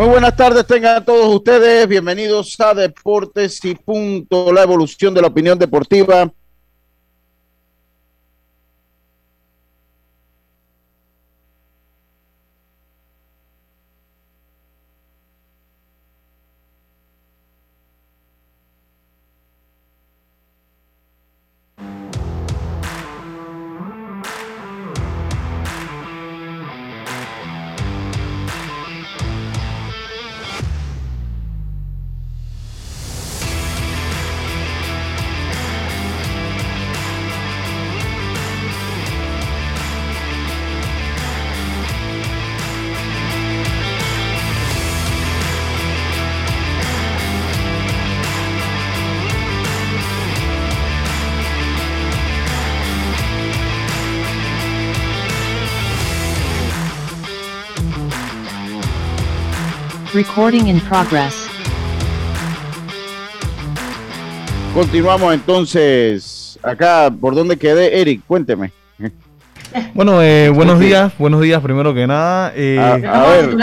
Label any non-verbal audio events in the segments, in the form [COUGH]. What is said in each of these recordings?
Muy buenas tardes, tengan todos ustedes. Bienvenidos a Deportes y Punto, la evolución de la opinión deportiva. Recording in progress. Continuamos entonces. Acá, ¿por dónde quedé? Eric, cuénteme. Bueno, eh, buenos días, buenos días primero que nada. Eh, A, a ver,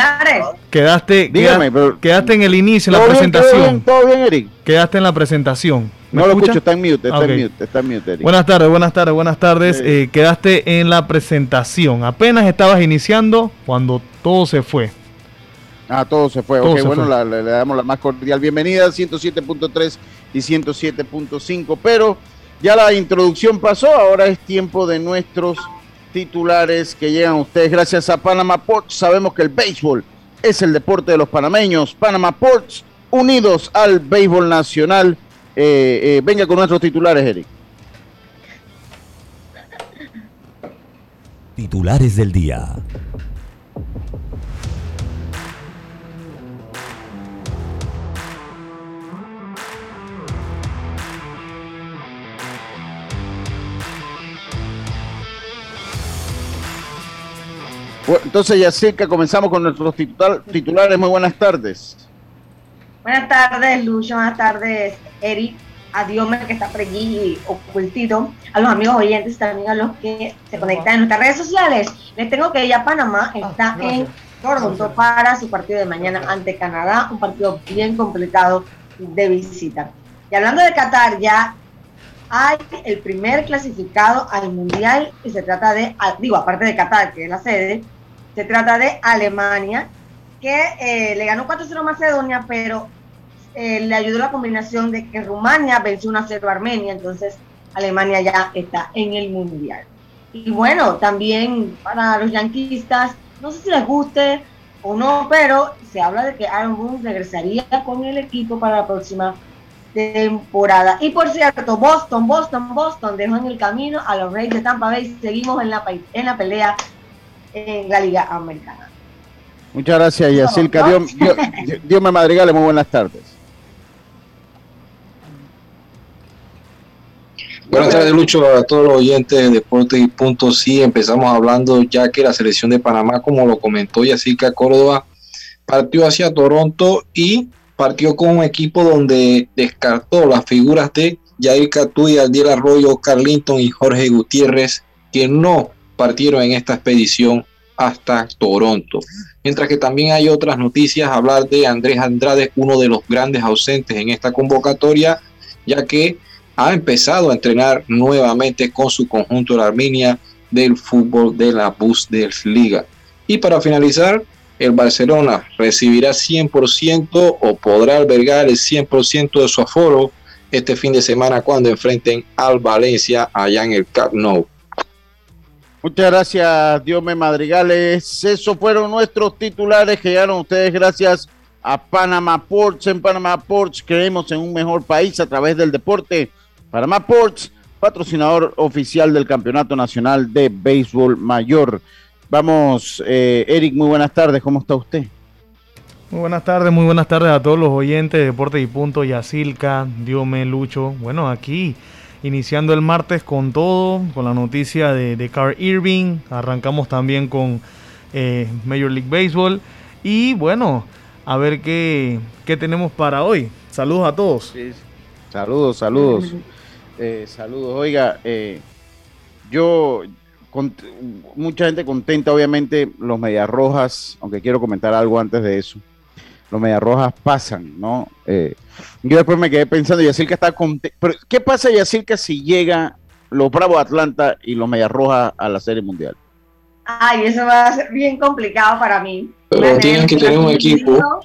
quedaste, dígame, pero- quedaste en el inicio, en la ¿todo bien, todo presentación. bien, todo bien, Eric? Quedaste en la presentación. ¿Me No lo escucho, está en mute, está Ah, en mute, está en mute, Eric. Buenas tardes, buenas tardes, buenas tardes. Sí. Eh, quedaste en la presentación. Apenas estabas iniciando cuando todo se fue. Ah, todo se fue. Todo ok, se bueno, fue. la- la- le damos la más cordial bienvenida, 107.3 y 107.5. Pero ya la introducción pasó, ahora es tiempo de nuestros titulares que llegan a ustedes gracias a Panama Ports. Sabemos que el béisbol es el deporte de los panameños. Panama Ports, unidos al béisbol nacional. Eh, eh, venga con nuestros titulares, Eric. Titulares del día. Bueno, entonces, Yacirca, comenzamos con nuestros titular- titulares. Muy buenas tardes. Buenas tardes, Lucho. Buenas tardes, Eric. A Diome, que está por allí ocultito. A los amigos oyentes también a los que se conectan en nuestras redes sociales. Les tengo que ya Panamá está en Toronto para su partido de mañana ante Canadá. Un partido bien complicado de visita. Y hablando de Qatar, ya hay el primer clasificado al Mundial y se trata de, ah, digo, aparte de Qatar, que es la sede, se trata de Alemania, que eh, le ganó 4-0 a Macedonia, pero eh, le ayudó la combinación de que Rumania venció 1-0 a Armenia, entonces Alemania ya está en el Mundial. Y bueno, también para los yanquistas, no sé si les guste o no, pero se habla de que Aaron Boone regresaría con el equipo para la próxima temporada. Y por cierto, Boston, Boston, Boston dejó en el camino a los Reyes de Tampa Bay. Seguimos en la, en la pelea en la Liga Americana. Muchas gracias. No, no. Dios, Dios, Dios me madrigale, muy buenas tardes. Buenas tardes, Lucho, a todos los oyentes de Deportes y Punto. Sí, empezamos hablando ya que la selección de Panamá, como lo comentó Yacica Córdoba, partió hacia Toronto y partió con un equipo donde descartó las figuras de Jair Catuy, Aldiel Arroyo, Oscar Linton y Jorge Gutiérrez, que no partieron en esta expedición hasta Toronto. Mientras que también hay otras noticias, hablar de Andrés Andrade, uno de los grandes ausentes en esta convocatoria, ya que ha empezado a entrenar nuevamente con su conjunto de Arminia del fútbol de la Bundesliga. Y para finalizar, el Barcelona recibirá 100% o podrá albergar el 100% de su aforo este fin de semana cuando enfrenten al Valencia allá en el Camp Nou. Muchas gracias, Dios me madrigales. Esos fueron nuestros titulares que llegaron ustedes gracias a Panama Ports. En Panama Ports creemos en un mejor país a través del deporte. Panama Ports, patrocinador oficial del Campeonato Nacional de Béisbol Mayor. Vamos, eh, Eric, muy buenas tardes, ¿cómo está usted? Muy buenas tardes, muy buenas tardes a todos los oyentes de Deportes y Punto, Yacilca, Diome, Lucho. Bueno, aquí iniciando el martes con todo, con la noticia de, de Carl Irving. Arrancamos también con eh, Major League Baseball. Y bueno, a ver qué, qué tenemos para hoy. Saludos a todos. Saludos, saludos. Eh, saludos. Oiga, eh, yo, con, mucha gente contenta, obviamente, los Medias Rojas, aunque quiero comentar algo antes de eso. Los Medias Rojas pasan, ¿no? Eh, yo después me quedé pensando, Yacirca está contento. Pero, ¿qué pasa, Yacirca, si llega los Bravos Atlanta y los Medias Rojas a la Serie Mundial? Ay, eso va a ser bien complicado para mí. Pero tienen que tener un equipo.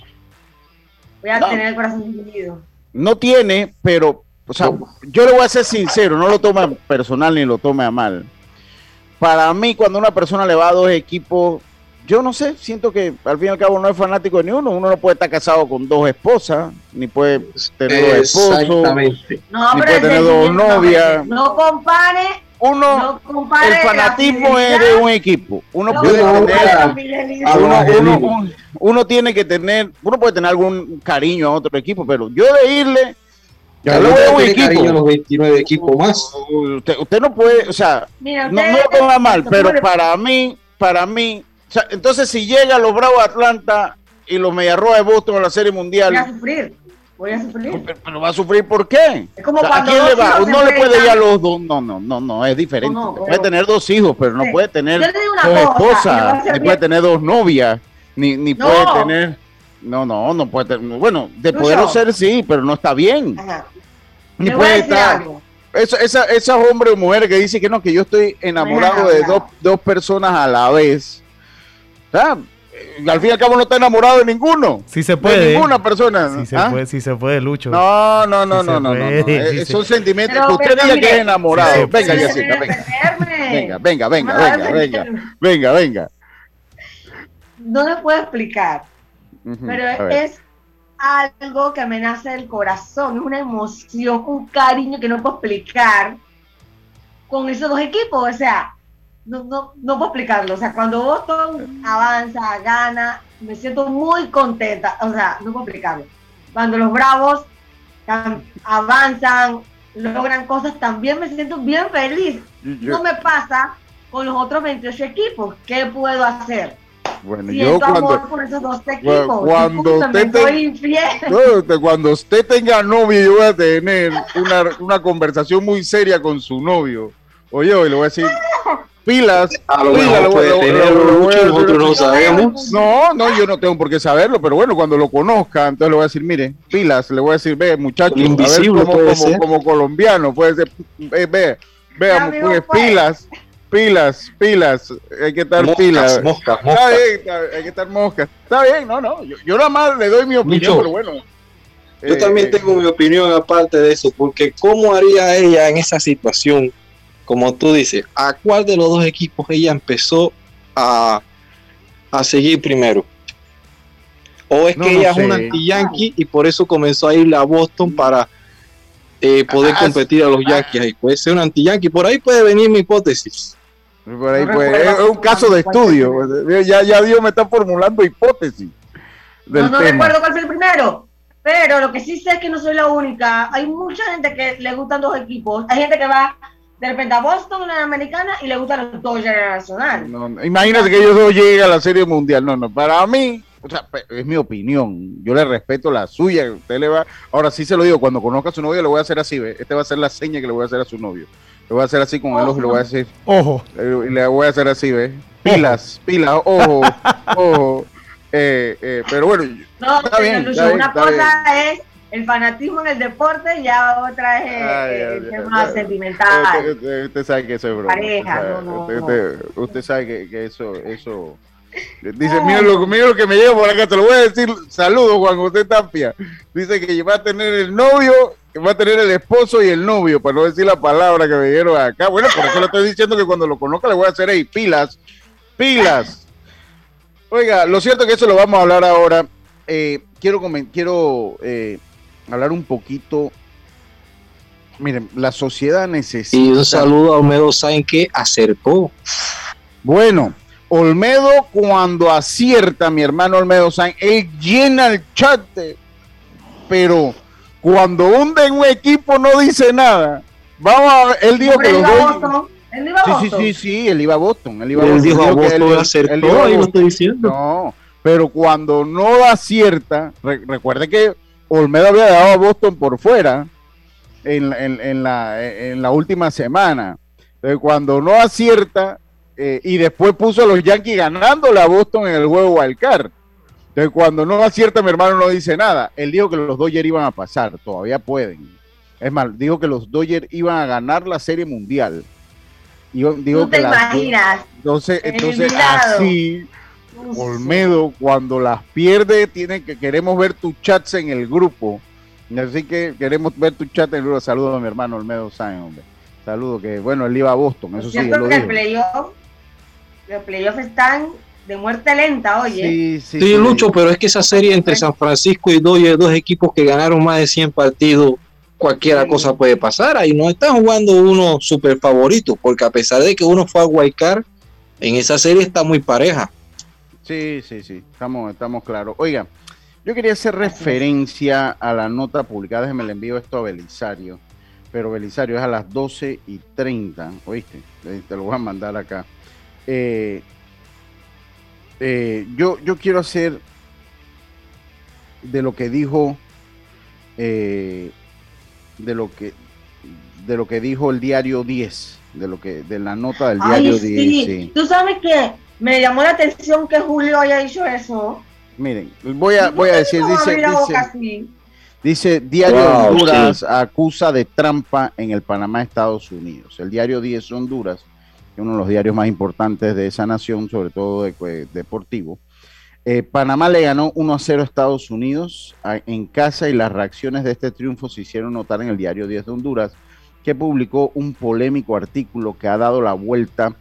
Voy a No. tener el corazón dividido. No tiene, pero, o sea, yo le voy a ser sincero, no lo tome personal ni lo tome a mal. Para mí, cuando una persona le va a dos equipos, yo no sé, siento que al fin y al cabo no es fanático de ni uno. Uno no puede estar casado con dos esposas, ni puede tener dos esposos. No, Ni puede tener dos no, novias. No compare, Uno, no compare el fanatismo es de un equipo. Uno no puede tener uno, uno- tiene que tener, uno puede tener algún cariño a otro equipo, pero yo de irle, yo le voy a un cariño a los equipo. 29 equipos más. Usted, usted no puede, o sea, Mira, no, no lo ponga mal, pero para mí, para mí, sea, entonces si llega los Bravos de Atlanta y los Mediarrojas de Boston a la Serie Voy a Mundial, sufrir. Voy a sufrir. pero, pero va a sufrir ¿por qué? Es como O sea, ¿A quién le va? hijos se No le puede ir a los dos, no, no, no, no, es diferente. No, no, puede pero- tener dos hijos, pero no Sí. puede tener dos esposas, ni puede tener dos novias, ni, ni No. puede tener, no, no, no puede tener, bueno, de poderlo ser sí, pero no está bien. Ajá. Ni puede estar, algo. Eso, esa, esas hombres o mujeres que dicen que no, que yo estoy enamorado de dos, dos personas a la vez. Sea, eh, al fin y al cabo no está enamorado de ninguno. Sí se De puede. ninguna persona. Sí se ¿Ah? puede, sí se puede, Lucho. No, no, no, Sí no, no, no, no. puede, Eh, sí se- Son sentimientos. Pero- Usted pero diga que es enamorado. venga, venga. Venga, venga, venga, venga, venga. Venga, venga. No le puedo explicar, pero es algo que me nace del corazón, es una emoción, un cariño que no puedo explicar con esos dos equipos, o sea, no, no, no puedo explicarlo, o sea, cuando Boston avanza, gana, me siento muy contenta, o sea, no puedo explicarlo. Cuando los Bravos avanzan, logran cosas, también me siento bien feliz. Yo- No me pasa con los otros 28 equipos, ¿qué puedo hacer? bueno, yo amor cuando, por esos dos equipos. cuando usted te- soy infiel. Cuando usted tenga novio, yo voy a tener una, una conversación muy seria con su novio. Oye, hoy le voy a decir, pilas. A lo pilas, mejor puede Lucho, nosotros no sabemos. No, no, yo no tengo por qué saberlo, pero bueno, cuando lo conozca, entonces le voy a decir, mire, pilas, le voy a decir, ve, muchacho, a ver, como, como- colombiano, puede ser, ve, ve, veamos, amigo, pues, pues. pilas, pilas, pilas, hay que estar Moscas, pilas. moscas, Está moscas. bien, está- hay que estar mosca. Está bien, no, no. Yo, yo nada más le doy mi opinión, pero bueno. Yo Eh, también eh, tengo mi opinión aparte de eso, porque ¿cómo haría ella en esa situación? Como tú dices, ¿a cuál de los dos equipos ella empezó a, a seguir primero? ¿O es No, que no ella es una anti-yankee y por eso comenzó a ir a Boston para eh, poder Ah, competir a los Yankees? Ahí puede ser una anti-yankee, por ahí puede venir mi hipótesis. Por ahí, pues, es un caso de estudio. Ya, ya Dios me está formulando hipótesis del No, no tema. recuerdo cuál fue el primero. Pero lo que sí sé es que no soy la única. Hay mucha gente que le gustan dos equipos. Hay gente que va de repente a Boston, una americana, y le gustan los Dodgers nacional. No, no, imagínate que ellos dos lleguen a la Serie Mundial. No, no, para mí, o sea, es mi opinión. Yo le respeto la suya. Usted le va. Ahora sí se lo digo, cuando conozca a su novio, le voy a hacer así, ¿ve? Este va a ser la seña que le voy a hacer a su novio. Le voy a hacer así con el ojo y le voy a decir. Ojo. Eh, y le voy a hacer así, ¿ves? Pilas, pilas, ojo, [LAUGHS] ojo. Eh, eh, pero bueno, No, Está bien, Lucho, está bien, una está cosa es el fanatismo en el deporte ya otra es Ay, el tema sentimental. usted, sabe que eso es broma. Pareja, usted, no, no, usted- no. usted- usted sabe que, que eso, eso. Dice, mira lo, mira lo que me lleva por acá, te lo voy a decir. Saludos, Juan José Tapia. Dice que va a tener el novio, que va a tener el esposo y el novio, para no decir la palabra que me dieron acá. Bueno, por eso le estoy diciendo que cuando lo conozca le voy a hacer ahí, pilas, pilas. Oiga, lo cierto es que eso lo vamos a hablar ahora. Eh, quiero, quiero eh, hablar un poquito. Miren, la sociedad necesita. Y un saludo a Olmedo Sainz que acercó. Bueno, Olmedo cuando acierta, mi hermano Olmedo Sainz, él llena el chat, pero cuando hunde en un equipo no dice nada. Vamos a ver, él dijo que los dos. ¿Él iba a sí, sí, sí, sí, él iba a Boston. Él, iba a Boston. dijo a Boston, él, acertó, él dijo, ahí lo estoy diciendo. No, pero cuando no acierta, re, recuerde que Olmedo había dado a Boston por fuera en, en, en, la, en la última semana. Entonces, cuando no acierta, eh, y después puso a los Yankees ganándole a Boston en el juego Wildcard. Entonces, cuando no acierta, mi hermano no dice nada. Él dijo que los Dodgers iban a pasar, todavía pueden. Es más, dijo que los Dodgers iban a ganar la Serie Mundial. Digo te que imaginas. Entonces, entonces así, Olmedo, cuando las pierde, tiene que queremos ver tus chats en el grupo. Así que queremos ver tu chat en el grupo. Saludos a mi hermano Olmedo Sáenz, hombre. Saludos, que bueno, él iba a Boston, eso sí. Yo lo que el playoff, los playoffs están de muerte lenta, oye. Sí, sí, sí, Lucho, pero es que esa serie entre San Francisco y Dodgers, dos equipos que ganaron más de 100 partidos, cualquiera cosa puede pasar. Ahí no está jugando uno super favorito, porque a pesar de que uno fue a Guaycar, en esa serie está muy pareja. Sí, sí, sí, estamos, estamos claros. Oiga, yo quería hacer referencia a la nota publicada, déjeme le envío esto a Belisario, pero Belisario es a las 12 y 30, ¿oíste? Te lo voy a mandar acá. Eh, eh, yo, yo quiero hacer de lo que dijo eh, de lo que de lo que dijo el diario 10, de lo que de la nota del diario 10. Sí. Tú sabes que me llamó la atención que Julio haya dicho eso. Miren, voy a voy a decir dice dice, dice, Diario de Honduras acusa de trampa en el Panamá Estados Unidos. El diario 10 Honduras, que es uno de los diarios más importantes de esa nación, sobre todo de, deportivo eh, Panamá le ganó 1 a 0 a Estados Unidos en casa y las reacciones de este triunfo se hicieron notar en el diario 10 de Honduras, que publicó un polémico artículo que ha dado la vuelta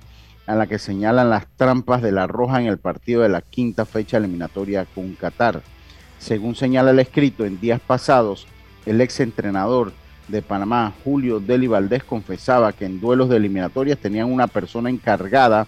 a la que señalan las trampas de la Roja en el partido de la quinta fecha eliminatoria con Qatar. Según señala el escrito, en días pasados, el ex entrenador de Panamá, Julio Deli Valdés, confesaba que en duelos de eliminatorias tenían una persona encargada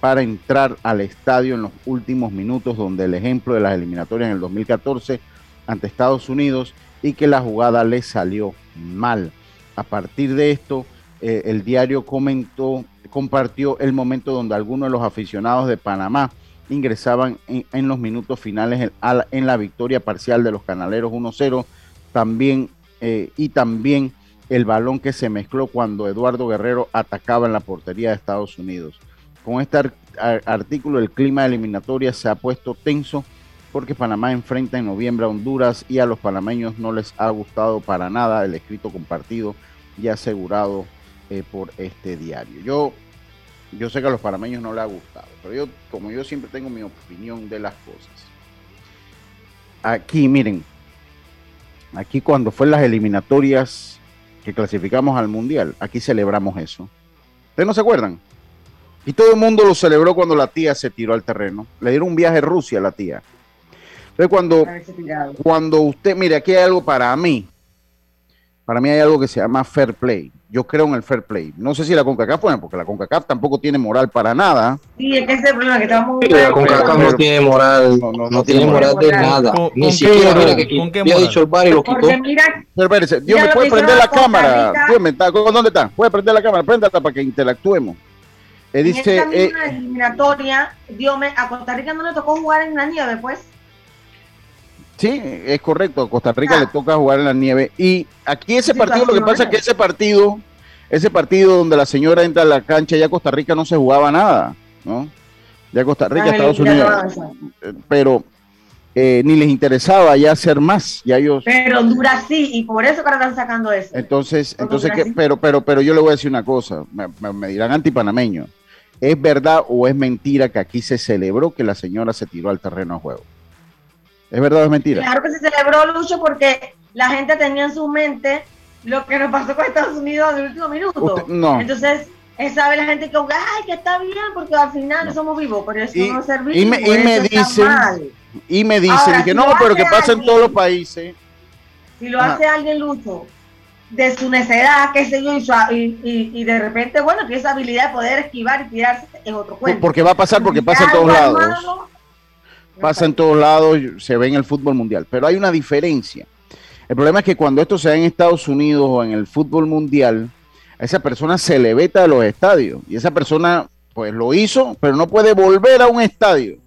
para entrar al estadio en los últimos minutos, donde el ejemplo de las eliminatorias en el 2014 ante Estados Unidos y que la jugada le salió mal. A partir de esto, eh, el diario comentó, compartió el momento donde algunos de los aficionados de Panamá ingresaban en, los minutos finales en, la victoria parcial de los canaleros 1-0, también eh, y también el balón que se mezcló cuando Eduardo Guerrero atacaba en la portería de Estados Unidos. Con este artículo el clima eliminatoria se ha puesto tenso porque Panamá enfrenta en noviembre a Honduras y a los panameños no les ha gustado para nada el escrito compartido y asegurado eh, por este diario. Yo, yo sé que a los panameños no les ha gustado, pero yo, como yo siempre tengo mi opinión de las cosas. Aquí, miren, aquí cuando fue las eliminatorias que clasificamos al Mundial, aquí celebramos eso. ¿Ustedes no se acuerdan? Y todo el mundo lo celebró cuando la tía se tiró al terreno. Le dieron un viaje a Rusia a la tía. Entonces cuando, cuando usted, mire, aquí hay algo para mí. Para mí hay algo que se llama fair play. Yo creo en el fair play. No sé si la CONCACAF, bueno, porque la CONCACAF tampoco tiene moral para nada. Sí, es que ese es el problema, que estamos... Sí, la CONCACAF no tiene moral, no, tiene moral de nada. Ni siquiera, mira, que ¿con qué había dicho el bar y lo quitó. Porque mira... Dios, ¿me puede prender la cámara? Dios, me está, ¿Dónde está? Puede prender la cámara, préndala para que interactuemos. Eh, dice, en esta misma eh, eliminatoria, Dios me, a Costa Rica no le tocó jugar en la nieve, pues. Sí, es correcto. A Costa Rica le ah. toca jugar en la nieve. Y aquí ese partido, lo que pasa es que ese partido, ese partido donde la señora entra a la cancha, ya Costa Rica no se jugaba nada, ¿no? Ya Costa Rica, Estados Unidos. Eh, pero eh, ni les interesaba ya hacer más. Ya ellos. Pero Honduras sí, y por eso que ahora están sacando eso. Entonces, entonces ¿qué? pero, pero, pero yo le voy a decir una cosa, me, me dirán antipanameño. ¿Es verdad o es mentira que aquí se celebró que la señora se tiró al terreno de juego? ¿Es verdad o es mentira? Claro que se celebró, Lucho, porque la gente tenía en su mente lo que nos pasó con Estados Unidos en el último minuto. no. Entonces, sabe la gente que, ay, que está bien, porque al final somos vivos, pero eso no, no y me, y me dicen, Y me dicen que no, pero que pasa en todos los países. Si lo hace alguien lucho de su necedad, qué sé yo, y, y, de repente, bueno, tiene esa habilidad de poder esquivar y tirarse en otro cuento. Porque va a pasar, porque pasa en todos lados. Pasa en todos lados, se ve en el fútbol mundial. Pero hay una diferencia. El problema es que cuando esto se da en Estados Unidos o en el fútbol mundial, a esa persona se le veta de los estadios. Y esa persona, pues lo hizo, pero no puede volver a un estadio.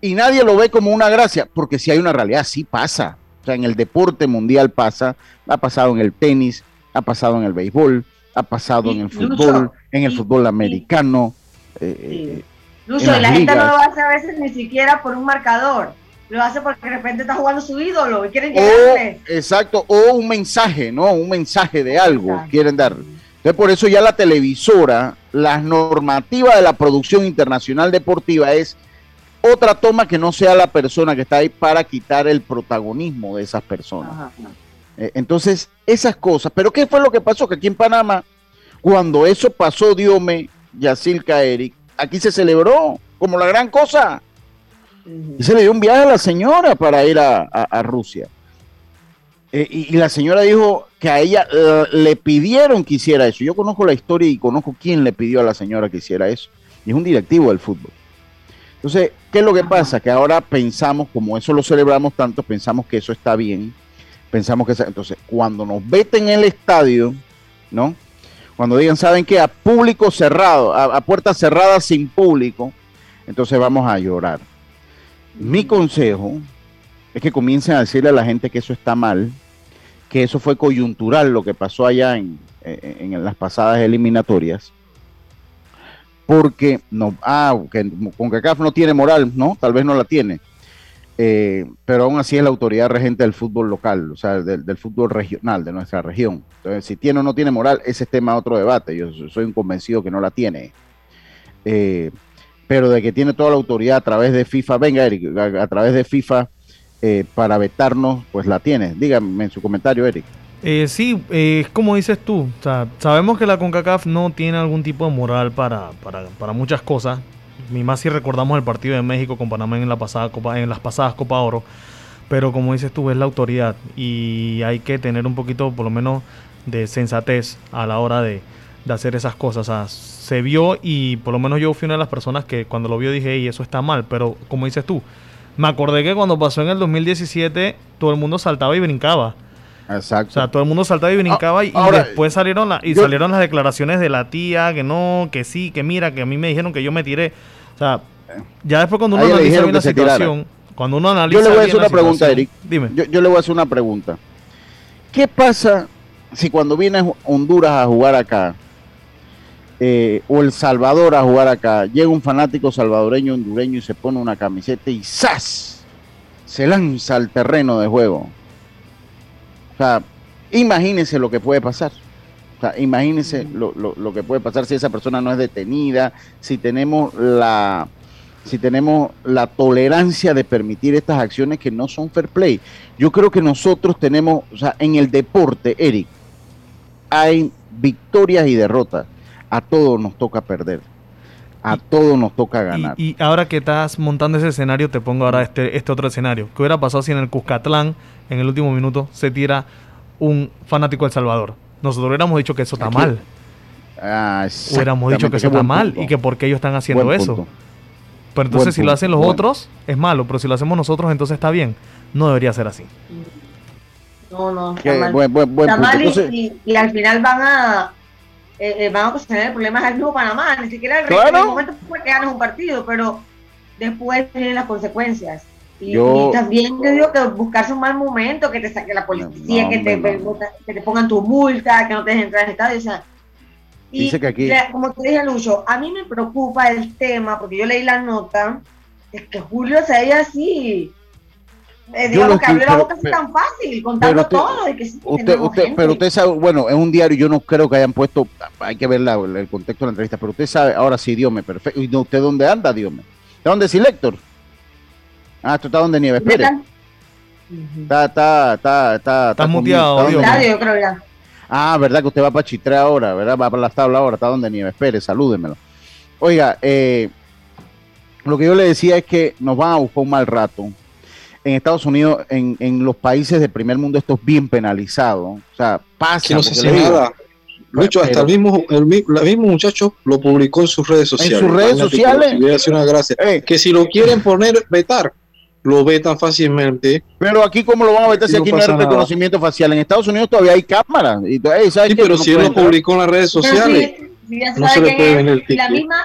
Y nadie lo ve como una gracia, porque si hay una realidad, sí pasa. O sea, en el deporte mundial pasa, ha pasado en el tenis, ha pasado en el béisbol, ha pasado en el fútbol, en el fútbol americano. Eh, eh y la gente no lo hace a veces ni siquiera por un marcador lo hace porque de repente está jugando su ídolo y quieren llegarle. exacto, o un mensaje, ¿no? Un mensaje de algo quieren dar. Entonces, por eso ya la televisora, la normativa de la producción internacional deportiva es otra toma que no sea la persona que está ahí para quitar el protagonismo de esas personas. Eh, entonces, esas cosas. Pero ¿qué fue lo que pasó? Que aquí en Panamá, cuando eso pasó, Diome, Yacilca, Eric, aquí se celebró como la gran cosa. Y se le dio un viaje a la señora para ir a, Rusia. Eh, y, la señora dijo que a ella eh, le pidieron que hiciera eso. Yo conozco la historia y conozco quién le pidió a la señora que hiciera eso. Y es un directivo del fútbol. Entonces, ¿qué es lo que pasa? Que ahora pensamos, como eso lo celebramos tanto, pensamos que eso está bien. Pensamos que... Entonces, cuando nos veten en el estadio, ¿no? Cuando digan, ¿saben qué? A público cerrado, a, a puertas cerradas sin público, entonces vamos a llorar. Mi consejo es que comiencen a decirle a la gente que eso está mal, que eso fue coyuntural lo que pasó allá en, las pasadas eliminatorias, porque no, ah, que CONCACAF no tiene moral, no, tal vez no la tiene, eh, pero aún así es la autoridad regente del fútbol local, o sea, del, fútbol regional de nuestra región. Entonces, si tiene o no tiene moral, ese es tema de otro debate. Yo soy un convencido que no la tiene. Eh, pero de que tiene toda la autoridad a través de FIFA, venga Eric, a, través de FIFA eh, para vetarnos, pues la tiene. Dígame en su comentario, Eric. Sí, es como dices tú, sabemos que la CONCACAF no tiene algún tipo de moral para, para, muchas cosas, ni más si recordamos el partido de México con Panamá en, la pasada Copa, en las pasadas Copa Oro, pero como dices tú, es la autoridad y hay que tener un poquito, por lo menos, de sensatez a la hora de, hacer esas cosas. Se vio y por lo menos yo fui una de las personas que cuando lo vio dije, y eso está mal, pero como dices tú, me acordé que cuando pasó en el 2017 todo el mundo saltaba y brincaba. Exacto. O sea, todo el mundo saltaba y brincaba y, después salieron, y salieron las declaraciones de la tía, que no, que sí, que mira, que a mí me dijeron que yo me tiré. O sea, ya después cuando uno analiza bien la situación, cuando uno analiza Yo le voy a hacer una pregunta, Eric. Dime. Yo, yo le voy a hacer una pregunta. ¿Qué pasa si cuando viene Honduras a jugar acá, eh, o El Salvador a jugar acá, llega un fanático salvadoreño hondureño y se pone una camiseta y ¡zas! se lanza al terreno de juego. O sea, imagínense lo que puede pasar. O sea, imagínense lo, lo, que puede pasar si esa persona no es detenida, si tenemos la si tenemos la tolerancia de permitir estas acciones que no son fair play. Yo creo que nosotros tenemos, o sea, en el deporte, Eric, hay victorias y derrotas a todos nos toca perder. A todos nos toca ganar. Y, ahora que estás montando ese escenario, te pongo ahora este, este otro escenario. ¿Qué hubiera pasado si en el Cuscatlán, en el último minuto, se tira un fanático del Salvador? Nosotros hubiéramos dicho que eso está mal. Ah, hubiéramos dicho que eso está mal y que por qué ellos están haciendo eso. Pero entonces si lo hacen los otros, es malo. Pero si lo hacemos nosotros, entonces está bien. No debería ser así. No, no. Está mal, y, al final van a, eh, eh, vamos a tener problemas al mismo Panamá, ni siquiera el, en el momento fue que ganas un partido, pero después tienen las consecuencias. Y, también te digo que buscarse un mal momento, que te saque la policía, que, te, que te pongan tu multa, que no te dejen entrar al estadio, o sea, y Dice que aquí... como te dije, Lucho, a mí me preocupa el tema, porque yo leí la nota, es que Julio se veía así, eh, digamos que abrió la boca así tan fácil, contando todo. Y que usted, usted, pero usted sabe, bueno, es un diario, yo no creo que hayan puesto, hay que ver el contexto de la entrevista, pero usted sabe, ahora sí, Dios me perfecto. ¿Y usted dónde anda, Dios me? ¿De dónde es Lector? Ah, esto está donde Nieves Pérez. Está, está, está, está. Está muteado, Dios yo creo ya. Ah, verdad que usted va para Chitre ahora, ¿verdad? Va para las tablas ahora, está donde Nieves Pérez, salúdemelo. Oiga, eh, lo que yo le decía es que nos van a buscar un mal rato en Estados Unidos, en, en los países del primer mundo, esto es bien penalizado. O sea, pasa. Que no se hace nada. Lucho, hasta el mismo, el, mi- el mismo muchacho lo publicó en sus redes sociales. sus redes sociales. una gracia. Eh. Que si lo quieren poner, vetar, lo vetan fácilmente. Pero aquí, ¿cómo lo van a meter si No aquí no hay nada. reconocimiento facial? En Estados Unidos todavía hay cámaras. Y, ¿sabes Sí, qué? pero No si él lo publicó en las redes sociales, no se le puede es. vender el la ticket. misma,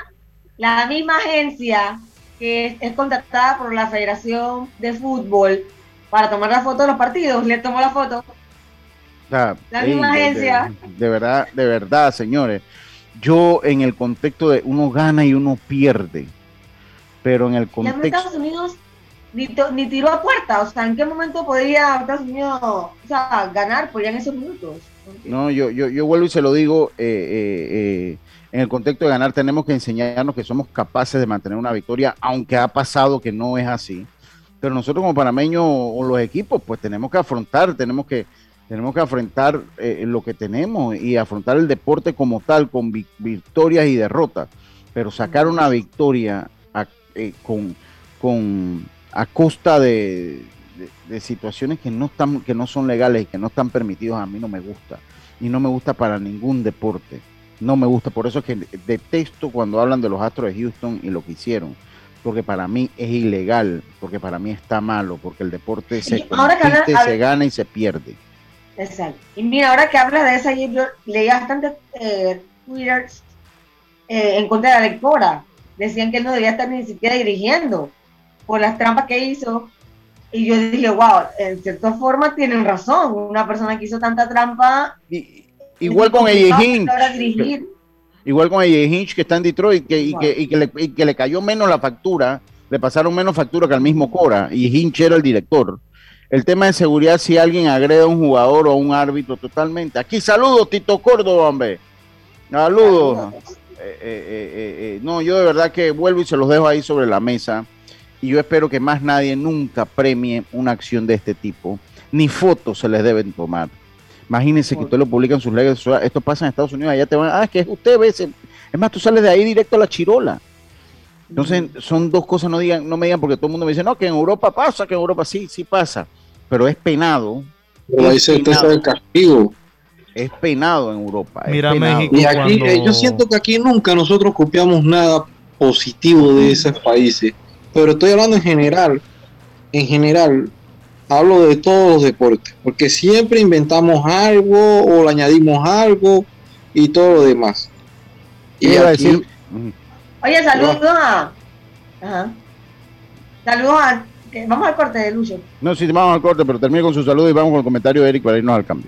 la misma agencia que es, es contratada por la Federación de Fútbol para tomar la foto de los partidos, le tomó la foto. La misma de- agencia. De, verdad, de verdad, señores. Yo en el contexto de uno gana y uno pierde. Pero en el Y en contexto. Estados Unidos ni, to- ni tiró a puerta. O sea, ¿en qué momento podría Estados Unidos o sea, ganar en esos minutos? No, yo, yo, yo vuelvo y se lo digo, eh, eh, eh, en el contexto de ganar tenemos que enseñarnos que somos capaces de mantener una victoria, aunque ha pasado que no es así. Pero nosotros como panameños o los equipos, pues tenemos que afrontar, tenemos que, tenemos que afrontar lo que tenemos y afrontar el deporte como tal, con vi- victorias y derrotas. Pero sacar una victoria con, con, a costa de, de- de situaciones que no están, que no son legales y que no están permitidos, a mí no me gusta. Y no me gusta para ningún deporte. No me gusta. Por eso es que detesto cuando hablan de los Astros de Houston y lo que hicieron. Porque para mí es ilegal, porque para mí está malo, porque el deporte se habla- habla- se gana y se pierde. Exacto. Y mira, ahora que hablas de esa, yo leí bastante eh, twitters eh, en contra de la lectora. Decían que él no debía estar ni siquiera dirigiendo por las trampas que hizo. Y yo dije, wow, en cierta forma tienen razón. Una persona que hizo tanta trampa. Y- igual con complicado Hinch. Igual con AJ Hinch que está en Detroit que, y, que, y que le, y que le cayó menos la factura, le pasaron menos factura que al mismo Cora, y Hinch era el director. El tema de seguridad, si alguien agrede a un jugador o a un árbitro, totalmente. Aquí saludos, Tito Córdoba, hombre. Saludos. Eh, eh, eh, no, yo de verdad que vuelvo y se los dejo ahí sobre la mesa. Y yo espero que más nadie nunca premie una acción de este tipo. Ni fotos se les deben tomar. Imagínense que usted lo publica en sus redes sociales. Esto pasa en Estados Unidos. Allá te van. Ah, es que usted ve. ese- Es más, tú sales de ahí directo a la chirola. Entonces, son dos cosas. No digan, no me digan porque todo el mundo me dice, no, que en Europa pasa, que en Europa sí, sí pasa. Pero es penado. Pero ahí se usted sabe el castigo. Es penado en Europa. Mira, penado. México. Y aquí, Cuando- eh, yo siento que aquí nunca nosotros copiamos nada positivo de esos países. Pero estoy hablando en general. En general, hablo de todos los deportes. Porque siempre inventamos algo o le añadimos algo y todo lo demás. ¿Qué Y iba a decir? Oye, saludos a. Ajá. Saludos a. Vamos al corte de Lucho. No, sí, vamos al corte, pero termino con su saludo y vamos con el comentario de Eric para irnos al cambio.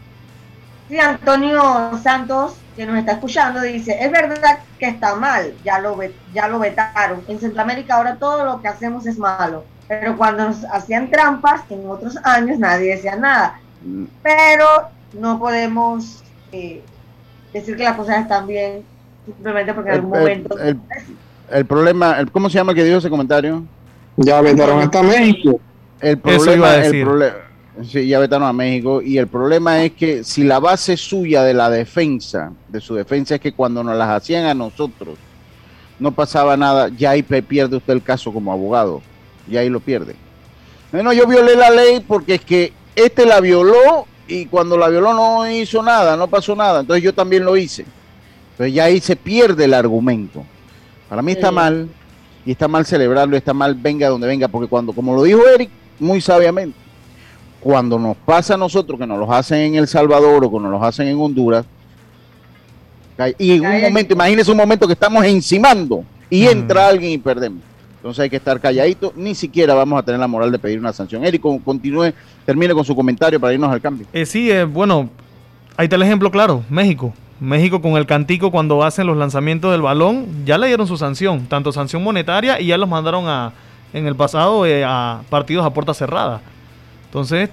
Sí, Antonio Santos, que nos está escuchando, dice, es verdad que está mal, ya lo, ya lo vetaron. En Centroamérica ahora todo lo que hacemos es malo, pero cuando nos hacían trampas en otros años nadie decía nada. Mm, Pero no podemos eh, decir que las cosas están bien simplemente porque en algún el- momento... el- el problema, el- ¿cómo se llama el que dijo ese comentario? ya vetaron hasta México. El Eso iba problema, a el decir. Sí, ya vetaron a México y el problema es que si la base suya de la defensa, de su defensa es que cuando nos las hacían a nosotros no pasaba nada, ya ahí pierde usted el caso como abogado, y ahí lo pierde. Bueno, yo violé la ley porque es que este la violó y cuando la violó no hizo nada, no pasó nada, entonces yo también lo hice. Entonces ya ahí se pierde el argumento. Para mí está Sí. mal y está mal celebrarlo, está mal venga donde venga, porque cuando, como lo dijo Eric muy sabiamente, cuando nos pasa a nosotros que nos los hacen en El Salvador o que nos los hacen en Honduras, y en un momento, imagínense un momento que estamos encimando y entra alguien y perdemos. Entonces hay que estar calladito, ni siquiera vamos a tener la moral de pedir una sanción. Eric, con- continúe, termine con su comentario para irnos al cambio. Eh, sí, eh, bueno, ahí está el ejemplo claro, México. México con el cantico cuando hacen los lanzamientos del balón, ya le dieron su sanción, tanto sanción monetaria y ya los mandaron a, en el pasado eh, a partidos a puerta cerrada. Entonces,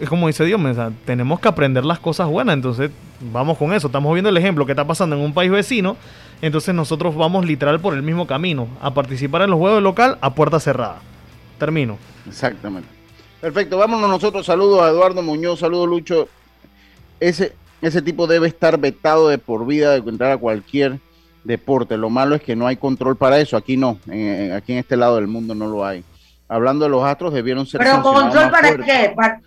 es como dice Dios, tenemos que aprender las cosas buenas, entonces vamos con eso. Estamos viendo el ejemplo que está pasando en un país vecino, entonces nosotros vamos literal por el mismo camino, a participar en los juegos local a puerta cerrada. Termino. Exactamente. Perfecto, vámonos nosotros. Saludos a Eduardo Muñoz, saludos Lucho. Ese, ese tipo debe estar vetado de por vida de entrar a cualquier deporte. Lo malo es que no hay control para eso. Aquí no, en- aquí en este lado del mundo no lo hay. Hablando de los Astros, debieron ser Pero control para fuerte. qué? Para-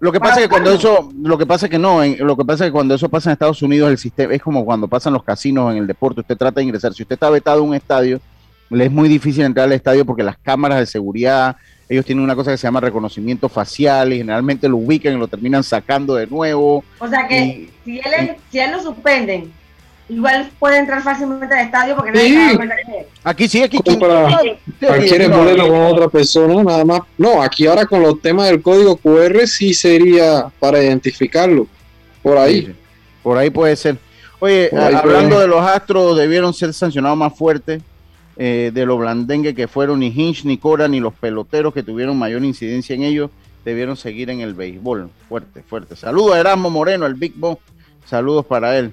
Lo que pasa es que cuando eso, lo que pasa es que no, en- lo que pasa es que cuando eso pasa en Estados Unidos, el sistema es como cuando pasan los casinos en el deporte, usted trata de ingresar, si usted está vetado a un estadio, le es muy difícil entrar al estadio porque las cámaras de seguridad, ellos tienen una cosa que se llama reconocimiento facial y generalmente lo ubican y lo terminan sacando de nuevo. o sea que Y- si él, es- si él lo suspenden, igual puede entrar fácilmente al estadio porque nadie Sí. es. Aquí sí, aquí para- Cualquier no, problema con otra persona, nada más. No, aquí ahora con los temas del código QR sí sería para identificarlo. Por ahí. Sí. Por ahí puede ser. Oye, ahí puede. hablando de los astros, debieron ser sancionados más fuertes eh, de lo blandengue que fueron ni Hinch, ni Cora, ni los peloteros que tuvieron mayor incidencia en ellos, debieron seguir en el béisbol. Fuerte, fuerte. Saludos a Erasmo Moreno, el Big Bo. Saludos para él.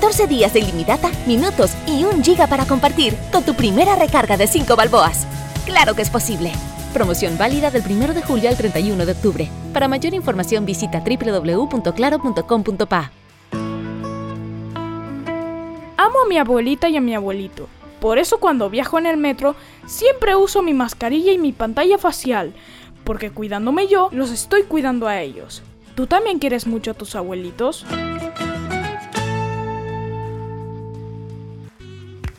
días de ilimitada, minutos y un giga para compartir con tu primera recarga de 5 balboas. Claro que es posible. Promoción válida del 1 de julio al 31 de octubre. Para mayor información visita www.claro.com.pa. Amo a mi abuelita y a mi abuelito. Por eso cuando viajo en el metro siempre uso mi mascarilla y mi pantalla facial, porque cuidándome yo, los estoy cuidando a ellos. ¿Tú también quieres mucho a tus abuelitos?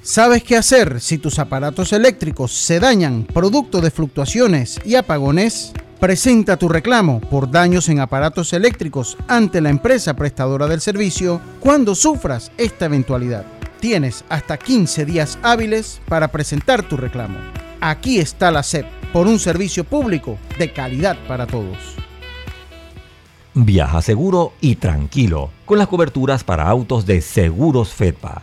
¿Sabes qué hacer si tus aparatos eléctricos se dañan producto de fluctuaciones y apagones? Presenta tu reclamo por daños en aparatos eléctricos ante la empresa prestadora del servicio cuando sufras esta eventualidad. Tienes hasta 15 días hábiles para presentar tu reclamo. Aquí está la SEP por un servicio público de calidad para todos. Viaja seguro y tranquilo con las coberturas para autos de Seguros Fedpa.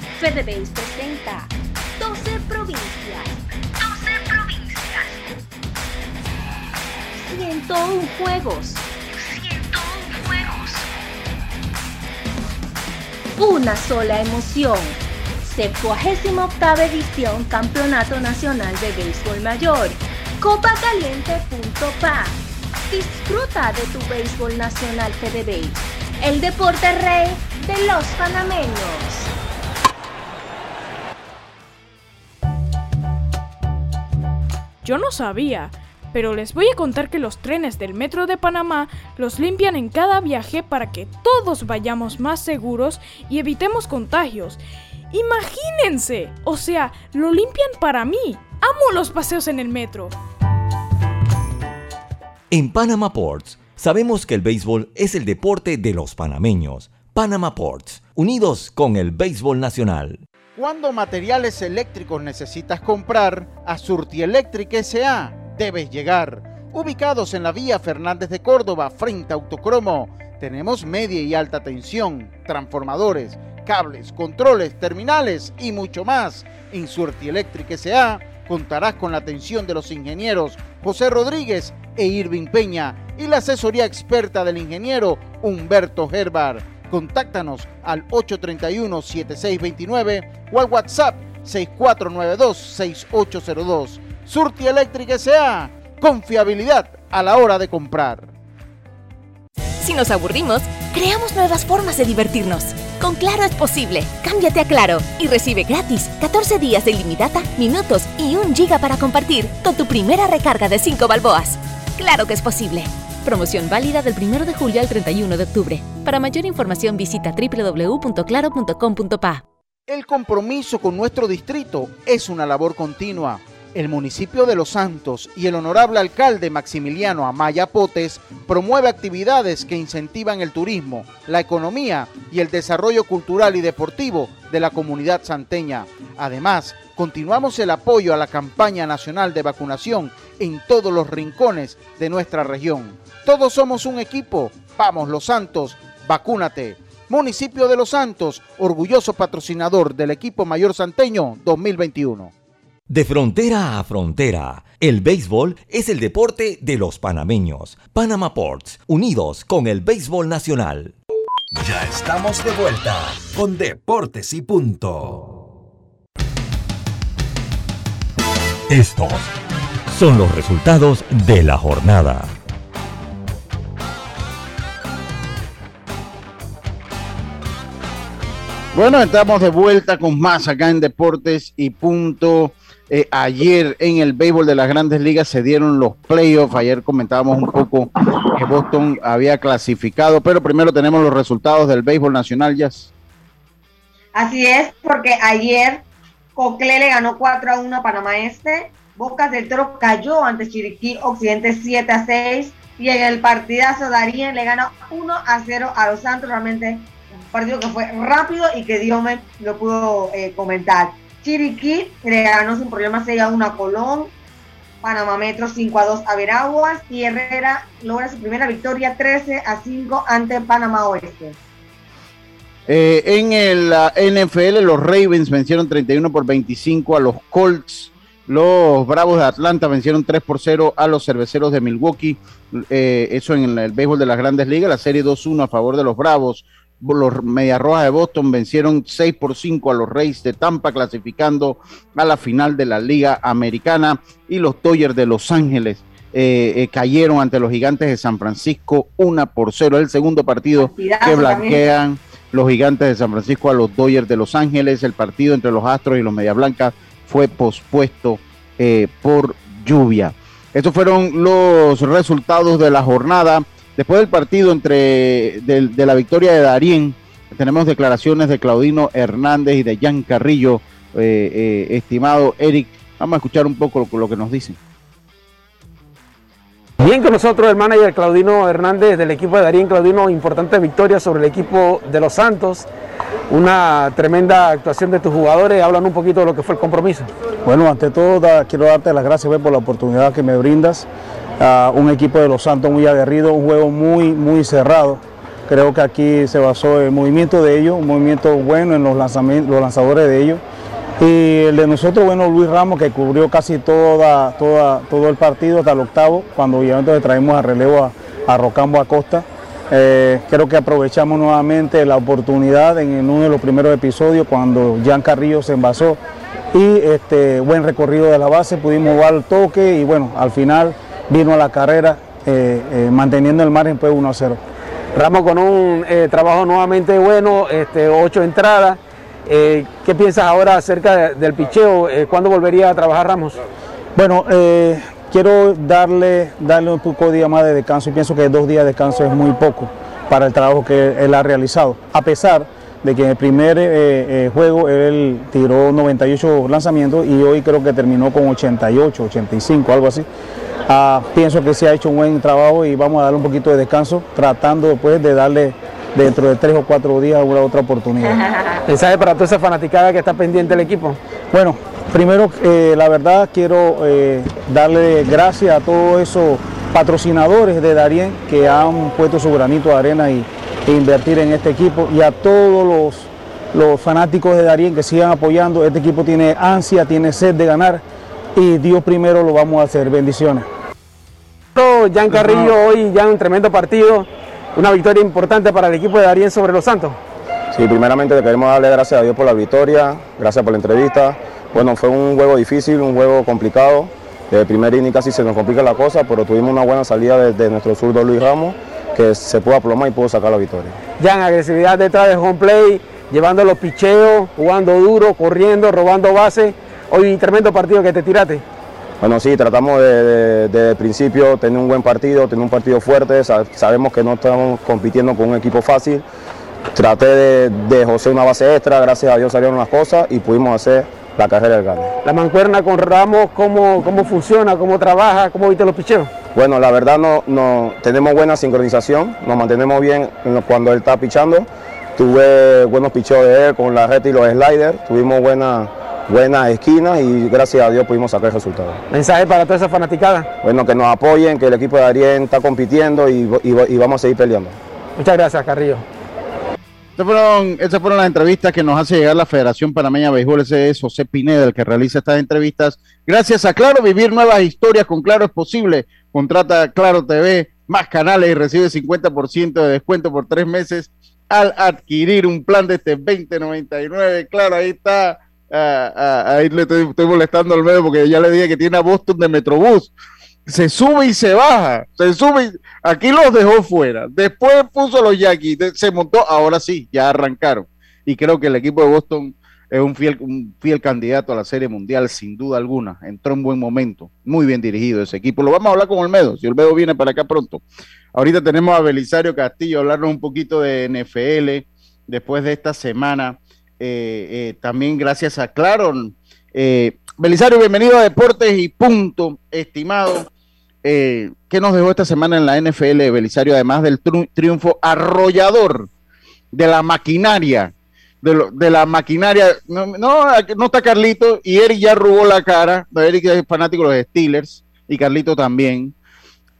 FedeBase presenta 12 provincias. 12 provincias. 101 juegos. 101 juegos. Una sola emoción. 78 edición Campeonato Nacional de Béisbol Mayor. Copacaliente.pa. Disfruta de tu béisbol nacional FedeBase. El deporte rey de los panameños. Yo no sabía, pero les voy a contar que los trenes del Metro de Panamá los limpian en cada viaje para que todos vayamos más seguros y evitemos contagios. Imagínense, o sea, lo limpian para mí. Amo los paseos en el metro. En Panama Ports, sabemos que el béisbol es el deporte de los panameños. Panama Ports, unidos con el béisbol nacional. Cuando materiales eléctricos necesitas comprar, a Surti Electric S.A. debes llegar. Ubicados en la vía Fernández de Córdoba, frente a Autocromo, tenemos media y alta tensión, transformadores, cables, controles, terminales y mucho más. En Surti Electric S.A. contarás con la atención de los ingenieros José Rodríguez e Irving Peña y la asesoría experta del ingeniero Humberto Herbar. Contáctanos al 831-7629 o al WhatsApp 6492-6802. Surti Electric S.A. Confiabilidad a la hora de comprar. Si nos aburrimos, creamos nuevas formas de divertirnos. Con Claro es posible. Cámbiate a Claro y recibe gratis 14 días de ilimitada, minutos y un giga para compartir con tu primera recarga de 5 balboas. Claro que es posible. Promoción válida del 1 de julio al 31 de octubre. Para mayor información visita www.claro.com.pa. El compromiso con nuestro distrito es una labor continua. El municipio de Los Santos y el honorable alcalde Maximiliano Amaya Potes promueve actividades que incentivan el turismo, la economía y el desarrollo cultural y deportivo de la comunidad santeña. Además, continuamos el apoyo a la campaña nacional de vacunación en todos los rincones de nuestra región. Todos somos un equipo. Vamos, Los Santos, vacúnate. Municipio de Los Santos, orgulloso patrocinador del equipo mayor santeño 2021. De frontera a frontera, el béisbol es el deporte de los panameños. Panama Ports, unidos con el béisbol nacional. Ya estamos de vuelta con Deportes y Punto. Estos son los resultados de la jornada. Bueno, estamos de vuelta con más acá en Deportes y Punto. Eh, ayer en el béisbol de las grandes ligas se dieron los playoffs. Ayer comentábamos un poco que Boston había clasificado, pero primero tenemos los resultados del béisbol nacional, Jazz. Así es, porque ayer Cocle le ganó 4 a 1 a Panamá Este, Bocas del Toro cayó ante Chiriquí Occidente 7 a 6 y en el partidazo Darien le ganó 1 a 0 a Los Santos, realmente partido que fue rápido y que Diome lo pudo eh, comentar. Chiriquí le ganó sin problema 6 a 1 a Colón, Panamá Metro 5 a 2 a Veraguas y Herrera logra su primera victoria 13 a 5 ante Panamá Oeste. Eh, en el NFL, los Ravens vencieron 31 por 25 a los Colts. Los Bravos de Atlanta vencieron 3 por 0 a los Cerveceros de Milwaukee. Eh, eso en el, el béisbol de las grandes ligas. La serie 2-1 a favor de los Bravos. Los Medias Rojas de Boston vencieron 6 por 5 a los Reyes de Tampa, clasificando a la final de la Liga Americana. Y los Dodgers de Los Ángeles eh, eh, cayeron ante los Gigantes de San Francisco 1 por 0. El segundo partido Partidazo que también. blanquean los Gigantes de San Francisco a los Dodgers de Los Ángeles. El partido entre los Astros y los Media Blancas fue pospuesto eh, por lluvia. Estos fueron los resultados de la jornada. Después del partido entre de, de la victoria de Darien, tenemos declaraciones de Claudino Hernández y de Jan Carrillo, eh, eh, estimado Eric. Vamos a escuchar un poco lo, lo que nos dicen. Bien con nosotros el manager Claudino Hernández del equipo de Darín Claudino, importante victoria sobre el equipo de los Santos, una tremenda actuación de tus jugadores, hablan un poquito de lo que fue el compromiso. Bueno, ante todo da- quiero darte las gracias Fer, por la oportunidad que me brindas. A un equipo de los Santos muy aguerrido, un juego muy, muy cerrado. Creo que aquí se basó el movimiento de ellos, un movimiento bueno en los, los lanzadores de ellos. Y el de nosotros, bueno, Luis Ramos, que cubrió casi toda, toda, todo el partido hasta el octavo, cuando obviamente traemos a relevo a, a Rocambo Acosta. Eh, creo que aprovechamos nuevamente la oportunidad en, uno de los primeros episodios cuando Jan Carrillo se envasó y este buen recorrido de la base, pudimos jugar el toque y bueno, al final vino a la carrera eh, eh, manteniendo el margen pues 1 a 0. Ramos con un eh, trabajo nuevamente bueno, este, ocho entradas. ¿Qué piensas ahora acerca de- del picheo? ¿Cuándo volvería a trabajar Ramos? Bueno, quiero darle, darle un poco de día más de descanso y pienso que dos días de descanso es muy poco para el trabajo que él ha realizado. A pesar de que en el primer juego él tiró 98 lanzamientos y hoy creo que terminó con 88, 85, algo así. Ah, pienso que se ha hecho un buen trabajo y vamos a darle un poquito de descanso, tratando después de darle dentro de tres o cuatro días habrá otra oportunidad. [LAUGHS] ¿Mensaje para toda esa fanaticada que está pendiente del equipo? Bueno, primero, eh, la verdad, quiero eh, darle gracias a todos esos patrocinadores de Darien que han puesto su granito de arena y, e invertir en este equipo y a todos los, los fanáticos de Darien que sigan apoyando. Este equipo tiene ansia, tiene sed de ganar y Dios primero lo vamos a hacer. Bendiciones. Jan Carrillo hoy ya un tremendo partido, una victoria importante para el equipo de Darien sobre los Santos. Sí, primeramente queremos darle gracias a Dios por la victoria, gracias por la entrevista. Bueno, fue un juego difícil, un juego complicado. De primer inning casi se nos complica la cosa, pero tuvimos una buena salida desde nuestro zurdo Luis Ramos, que se pudo aplomar y pudo sacar la victoria. Jan, agresividad detrás del home play, llevando los picheos, jugando duro, corriendo, robando base. Hoy tremendo partido que te tiraste. Bueno, sí, tratamos de, de, principio tener un buen partido, tener un partido fuerte. Sabemos que no estamos compitiendo con un equipo fácil. Traté de, de José una base extra, gracias a Dios salieron las cosas y pudimos hacer la carrera del gane. La mancuerna con Ramos, ¿cómo, cómo funciona, cómo trabaja, cómo viste los picheos? Bueno, la verdad no, no tenemos buena sincronización, nos mantenemos bien cuando él está pichando. Tuve buenos picheos de él con la red y los sliders, tuvimos buenas buenas esquinas y gracias a Dios pudimos sacar el resultado. ¿Mensaje para toda esa fanaticada? Bueno, que nos apoyen, que el equipo de Darien está compitiendo y, y vamos a seguir peleando. Muchas gracias, Carrillo. Estas fueron, esas fueron las entrevistas que nos hace llegar la Federación Panameña de Béisbol. Ese es José Pineda, el que realiza estas entrevistas. Gracias a Claro, vivir nuevas historias con Claro es posible. Contrata Claro TV, más canales y recibe 50% de descuento por tres meses al adquirir un plan de este 2099. Claro, ahí está. Ah, ah, ahí le estoy, molestando al medio porque ya le dije que tiene a Boston de Metrobús se sube y se baja, se sube, aquí los dejó fuera, después puso los Yankees, se montó, ahora sí, ya arrancaron. Y creo que el equipo de Boston es un fiel, un fiel candidato a la Serie Mundial, sin duda alguna. Entró en buen momento, muy bien dirigido ese equipo. Lo vamos a hablar con Olmedo, si Olmedo viene para acá pronto. Ahorita tenemos a Belisario Castillo, hablarnos un poquito de NFL después de esta semana. Eh, eh, también gracias a Claro. Eh, Belisario, bienvenido a Deportes y Punto, estimado. Eh, ¿Qué nos dejó esta semana en la NFL, Belisario? Además del triunfo arrollador de la maquinaria, de, la maquinaria. No, no, está Carlito y Eric ya robó la cara. Eric es fanático de los Steelers y Carlito también.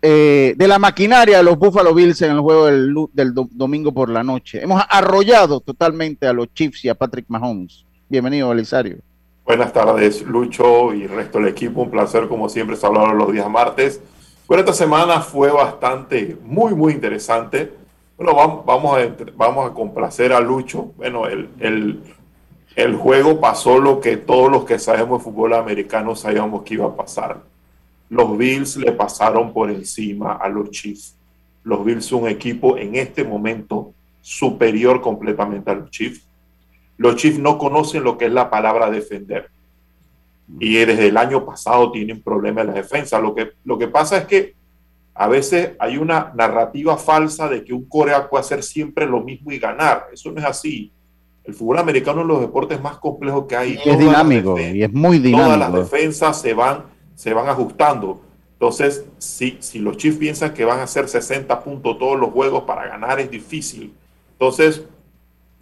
Eh, de la maquinaria de los Buffalo Bills en el juego del, domingo por la noche. Hemos arrollado totalmente a los Chiefs y a Patrick Mahomes. Bienvenido, Belisario. Buenas tardes, Lucho y resto del equipo. Un placer, como siempre, estar hablando los días martes. Bueno, esta semana fue bastante, muy, muy interesante. Bueno, vamos, a, complacer a Lucho. Bueno, el, el juego pasó lo que todos los que sabemos de fútbol americano sabíamos que iba a pasar. Los Bills le pasaron por encima a los Chiefs. Los Bills son un equipo en este momento superior completamente a los Chiefs los Chiefs no conocen lo que es la palabra defender. Y desde el año pasado tienen problemas en la defensa. Lo que, lo que pasa es que a veces hay una narrativa falsa de que un coreano puede hacer siempre lo mismo y ganar. Eso no es así. El fútbol americano es uno de los deportes más complejos que hay. Y es dinámico y es muy dinámico. Todas las defensas se van, se van ajustando. Entonces, si, si los Chiefs piensan que van a hacer 60 puntos todos los juegos para ganar, es difícil. Entonces,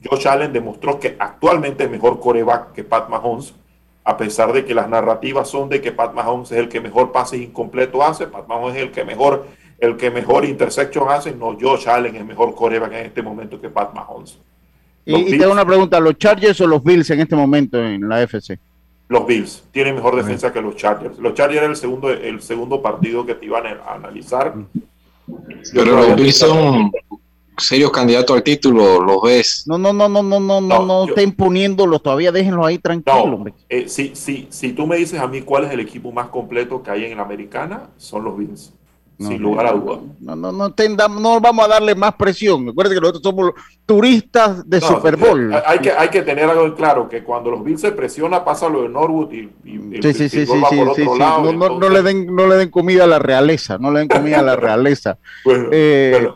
Josh Allen demostró que actualmente es mejor coreback que Pat Mahomes, a pesar de que las narrativas son de que Pat Mahomes es el que mejor pases incompleto hace, Pat Mahomes es el que mejor, el que mejor intersection hace, no, Josh Allen es mejor coreback en este momento que Pat Mahomes. Y, tengo una pregunta, ¿los Chargers o los Bills en este momento en la FC? Los Bills tienen mejor defensa que los Chargers. Los Chargers era el segundo, el segundo partido que te iban a analizar. Pero los Bills son, serios candidatos al título, los ves. No, no, no, no, no, no, no, no estén poniéndolos, todavía déjenlos ahí tranquilos. No, eh, si, si, si tú me dices a mí cuál es el equipo más completo que hay en la americana, son los Bills. Sin lugar a dudas. No, no, no, no vamos a darle más presión. Recuerden que nosotros somos turistas de Super Bowl. Eh, hay que, hay que tener algo en claro, que cuando los Bills se presiona pasa lo de Norwood y, y sí, sí, sí, sí, por otro lado. No, no, le den, no le den comida a la realeza, no le den comida a la [LAUGHS] realeza. Pues, eh,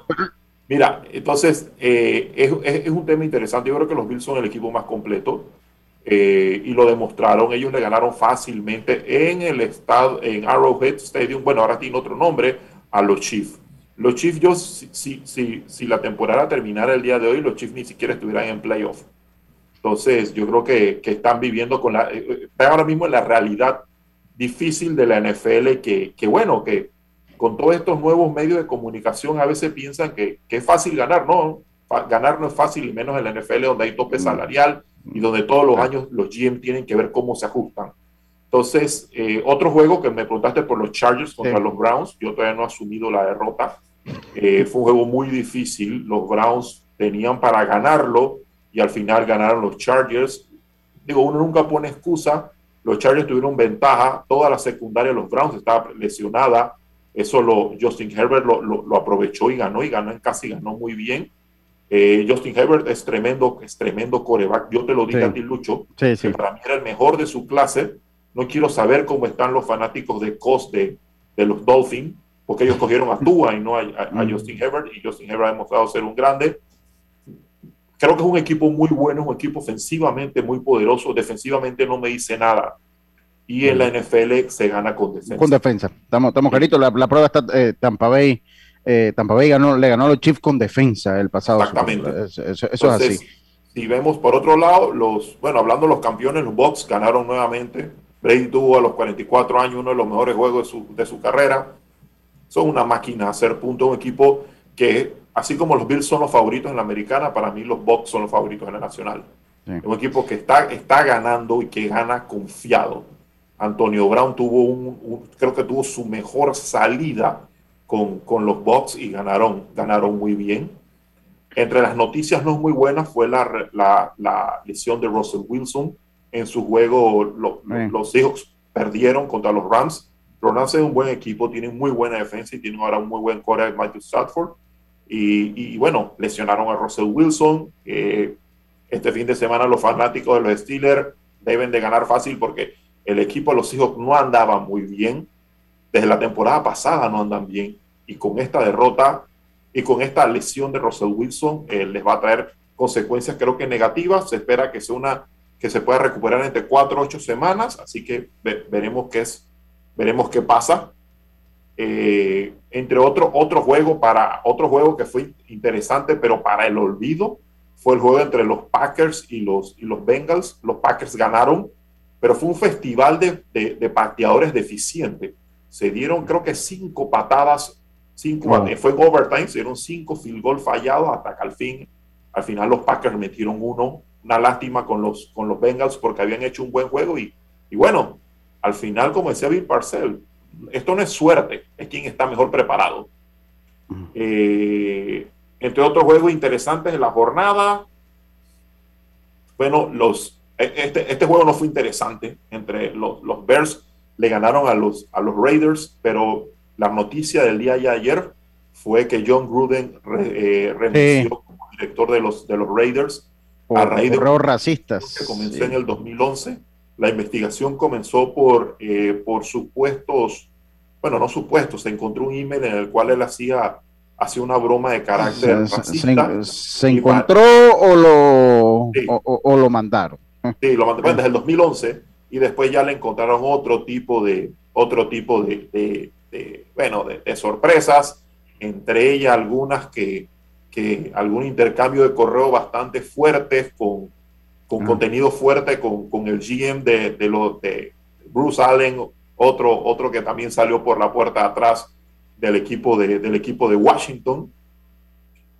Mira, entonces eh, es, un tema interesante. Yo creo que los Bills son el equipo más completo eh, y lo demostraron. Ellos le ganaron fácilmente en el estado, en Arrowhead Stadium. Bueno, ahora tiene otro nombre a los Chiefs. los Chiefs, yo, si, si, si, la temporada terminara el día de hoy, los Chiefs ni siquiera estuvieran en playoff. Entonces, yo creo que, que están viviendo con la, eh, eh, están ahora mismo en la realidad difícil de la NFL, que, que bueno, que con todos estos nuevos medios de comunicación a veces piensan que, que es fácil ganar, no, ganar no es fácil, y menos en la NFL donde hay tope mm. salarial y donde todos los años los GM tienen que ver cómo se ajustan. Entonces, eh, otro juego que me preguntaste por los Chargers contra los Browns, yo todavía no he asumido la derrota. Eh, fue un juego muy difícil, los Browns tenían para ganarlo y al final ganaron los Chargers. Digo, uno nunca pone excusa, los Chargers tuvieron ventaja, toda la secundaria de los Browns estaba lesionada, eso lo, Justin Herbert lo, lo, aprovechó y ganó y ganó, casi ganó muy bien. Eh, Justin Herbert es tremendo, es tremendo coreback. Yo te lo digo a ti, Lucho, que para mí era el mejor de su clase no quiero saber cómo están los fanáticos de Cos de, los Dolphins, porque ellos cogieron a Tua y no a, mm. Justin Herbert, y Justin Herbert ha demostrado ser un grande. Creo que es un equipo muy bueno, un equipo ofensivamente muy poderoso, defensivamente no me dice nada. Y en la mm. NFL se gana con defensa. Con defensa, estamos, estamos claritos. La, prueba está eh, Tampa Bay. Eh, Tampa Bay ganó, le ganó a los Chiefs con defensa el pasado. Exactamente. Eso, es así. Si vemos por otro lado, los, bueno, hablando de los campeones, los Bucks ganaron nuevamente Brady tuvo a los 44 años uno de los mejores juegos de su, de su carrera. Son una máquina hacer puntos, un equipo que, así como los Bills son los favoritos en la americana, para mí los Bucks son los favoritos en la nacional. un equipo que está, está ganando y que gana confiado. Antonio Brown tuvo un, creo que tuvo su mejor salida con, con los Bucks y ganaron, ganaron muy bien. Entre las noticias no muy buenas fue la, la, la lesión de Russell Wilson en su juego los Seahawks perdieron contra los Rams. Los Rams es un buen equipo, tienen muy buena defensa y tienen ahora un muy buen core de Matthew Stafford. Y, bueno, lesionaron a Russell Wilson. este fin de semana los fanáticos de los Steelers deben de ganar fácil porque el equipo de los Seahawks no andaba muy bien. Desde la temporada pasada no andan bien. Y con esta derrota y con esta lesión de Russell Wilson eh, les va a traer consecuencias creo que negativas. Se espera que sea una que se puede recuperar entre cuatro o ocho semanas, así que veremos qué es, veremos qué pasa. Eh, entre otro, otro juego para otro juego que fue interesante, pero para el olvido, fue el juego entre los Packers y los, y los Bengals. Los Packers ganaron, pero fue un festival de, de, pateadores deficientes. Se dieron, creo que cinco patadas, cinco, fue en overtime, se dieron cinco field goal fallados hasta que al fin, al final los Packers metieron uno una lástima con los, con los Bengals porque habían hecho un buen juego y, y bueno, al final, como decía Bill Parcell, esto no es suerte, es quien está mejor preparado. Eh, entre otros juegos interesantes de la jornada, bueno, los, e, este, este juego no fue interesante. Entre los, los, Bears le ganaron a los, a los Raiders, pero la noticia del día de ayer fue que John Gruden eh, renunció como director de los, de los Raiders a raíz de racistas. Que comenzó en el 2011. La investigación comenzó por, eh, por supuestos, bueno, no supuestos, se encontró un email en el cual él hacía, hacía una broma de carácter se, racista. ¿Se, encontró o lo, o, lo mandaron? Sí, lo mandaron desde el 2011 y después ya le encontraron otro tipo de, otro tipo de, de, bueno, de sorpresas, entre ellas algunas que que algún intercambio de correo bastante fuerte con, con contenido fuerte con, con, el GM de, de, lo, de Bruce Allen, otro, otro que también salió por la puerta atrás del equipo de, del equipo de Washington.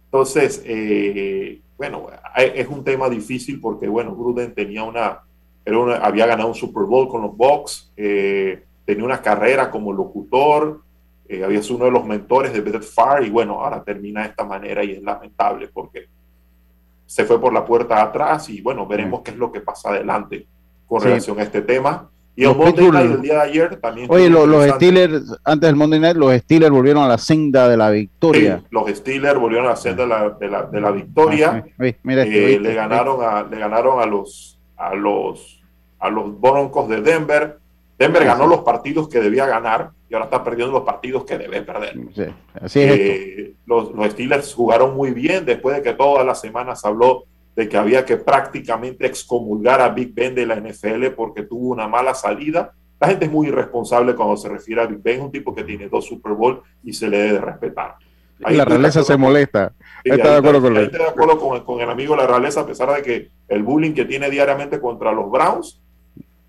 Entonces, eh, bueno, es un tema difícil porque, bueno, Gruden tenía una, era había ganado un Super Bowl con los Bucks, eh, tenía una carrera como locutor, eh, había sido uno de los mentores de Brett Favre y bueno, ahora termina de esta manera y es lamentable porque se fue por la puerta atrás y bueno, veremos qué es lo que pasa adelante con relación a este tema. Y el Monday Night del día de ayer también. Oye, los Steelers, antes del Monday Night, los Steelers volvieron a la senda de la victoria. los Steelers volvieron a la senda de la, de la, de la victoria. Ah, eh, le, ganaron a, le ganaron a los, a los, a los Broncos de Denver. Denver ganó los partidos que debía ganar y ahora está perdiendo los partidos que debe perder. así es eh, los, Steelers jugaron muy bien después de que todas las semanas habló de que había que prácticamente excomulgar a Big Ben de la NFL porque tuvo una mala salida. La gente es muy irresponsable cuando se refiere a Big Ben, un tipo que tiene dos Super Bowl y se le debe respetar. y la realeza se molesta. está de acuerdo con, de acuerdo con, el amigo la realeza, a pesar de que el bullying que tiene diariamente contra los Browns,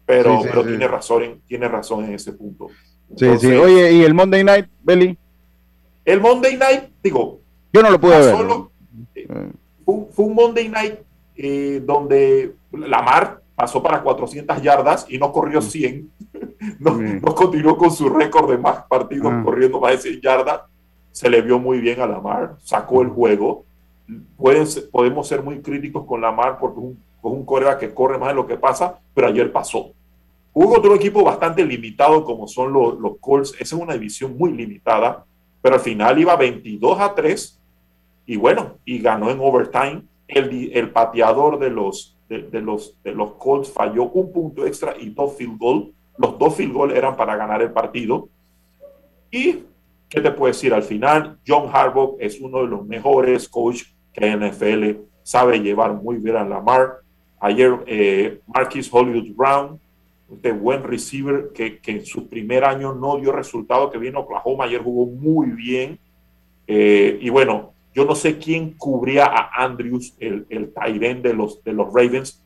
pero, pero tiene, razón, tiene razón en ese punto. Sí, sí. Oye, ¿y el Monday Night, Belly? El Monday Night, digo. Yo no lo pude ver. Eh, fue, un Monday Night eh, donde Lamar pasó para 400 yardas y no corrió 100. [LAUGHS] no, no, continuó con su récord de más partidos ah. corriendo más de 100 yardas. Se le vio muy bien a Lamar, sacó el juego. Pueden, podemos ser muy críticos con Lamar porque es un, un corea que corre más de lo que pasa, pero ayer pasó. Hubo otro equipo bastante limitado como son los, los Colts. Esa es una división muy limitada, pero al final iba 22 a 3 y bueno, y ganó en overtime. El, el pateador de los, de, los, de los Colts falló un punto extra y dos field goal. Los dos field goal eran para ganar el partido. Y, ¿qué te puedo decir? Al final, John Harbaugh es uno de los mejores coaches que NFL sabe llevar muy bien a Lamar. Ayer, eh, Marquis Hollywood Brown, este buen receiver que, que, en su primer año no dio resultado, que vino a Oklahoma, ayer jugó muy bien. Eh, y bueno, yo no sé quién cubría a Andrews, el, el de los, de los Ravens.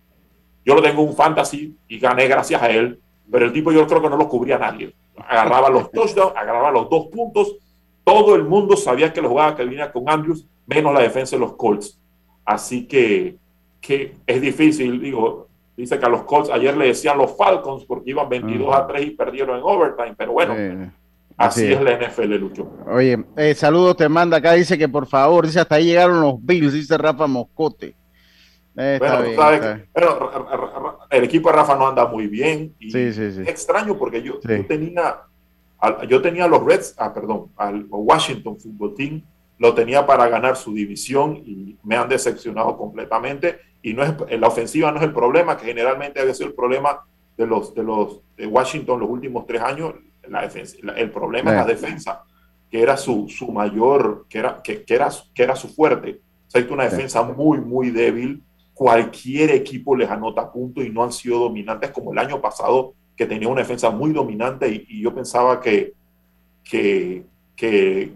Yo lo tengo un fantasy y gané gracias a él, pero el tipo yo creo que no lo cubría nadie. Agarraba los [LAUGHS] touchdowns, agarraba los dos puntos. Todo el mundo sabía que la jugaba que venía con Andrews, menos la defensa de los Colts. Así que, que es difícil. Digo, dice que a los Colts ayer le decían los Falcons porque iban 22 a 3 y perdieron en overtime, pero bueno. Así, es. la NFL, Lucho. Oye, eh, saludos te manda acá, dice que por favor, dice hasta ahí llegaron los Bills, dice Rafa Moscote. Eh, bueno, el equipo de Rafa no anda muy bien. Y sí, sí, sí. Es extraño porque yo, tenía yo tenía los Reds, ah, perdón, al Washington Football Team, lo tenía para ganar su división y me han decepcionado completamente. Y no es, la ofensiva no es el problema, que generalmente había sido el problema de los de los de Washington los últimos tres años el problema es la defensa, que era su, su mayor, que era, que, que, era, que era su fuerte. O sea, una defensa muy, muy débil. Cualquier equipo les anota puntos y no han sido dominantes como el año pasado, que tenía una defensa muy dominante y, yo pensaba que, que, que,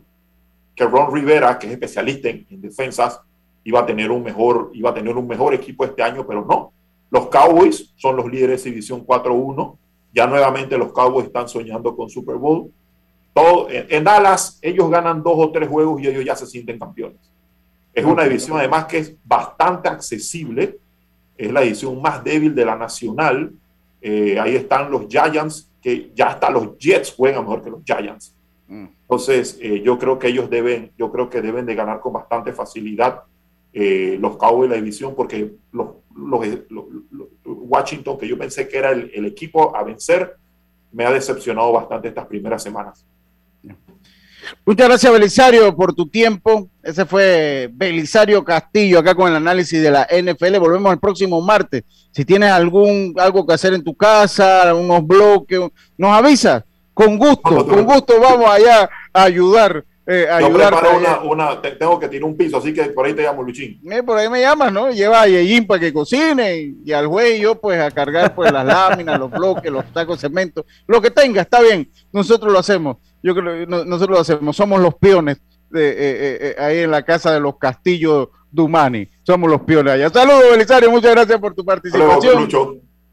que, Ron Rivera, que es especialista en, en, defensas, iba a, tener un mejor, iba a tener un mejor equipo este año, pero no. Los Cowboys son los líderes de División 4-1 ya nuevamente los Cowboys están soñando con Super Bowl. Todo, en, Dallas ellos ganan dos o tres juegos y ellos ya se sienten campeones. Es una división además que es bastante accesible. Es la división más débil de la nacional. Eh, ahí están los Giants, que ya hasta los Jets juegan mejor que los Giants. Mm. Entonces, eh, yo creo que ellos deben, yo creo que deben de ganar con bastante facilidad eh, los Cowboys de la división, porque los, Washington, que yo pensé que era el, equipo a vencer, me ha decepcionado bastante estas primeras semanas. Muchas gracias, Belisario, por tu tiempo. Ese fue Belisario Castillo acá con el análisis de la NFL. Volvemos el próximo martes. Si tienes algún algo que hacer en tu casa, unos bloques, nos avisas. Con gusto, con gusto vamos allá a ayudar eh, ayudar. una, una, tengo que tirar un piso, así que por ahí te llamo, Luchín. Eh, por ahí me llamas, ¿no? Lleva a Yeyín para que cocine y, al güey yo pues a cargar pues las láminas, los bloques, los tacos de cemento, lo que tenga, está bien, nosotros lo hacemos, yo creo nosotros lo hacemos, somos los peones de, eh, eh, ahí en la casa de los Castillos Dumani, somos los peones allá. Saludos, Belisario, muchas gracias por tu participación.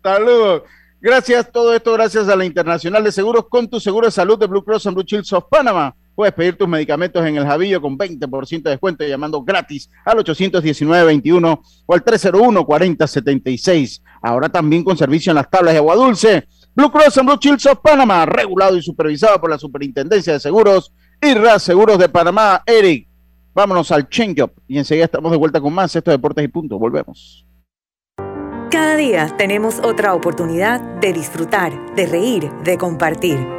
Saludos. Gracias, todo esto gracias a la Internacional de Seguros con tu seguro de salud de Blue Cross and Blue Shields of Panama. Puedes pedir tus medicamentos en el Javillo con 20% de descuento llamando gratis al 819-21 o al 301-4076. Ahora también con servicio en las tablas de agua dulce. Blue Cross and Blue Shields of Panama, regulado y supervisado por la Superintendencia de Seguros y RAS Seguros de Panamá. Eric, vámonos al change-up y enseguida estamos de vuelta con más. Esto Deportes y Punto. Volvemos. Cada día tenemos otra oportunidad de disfrutar, de reír, de compartir.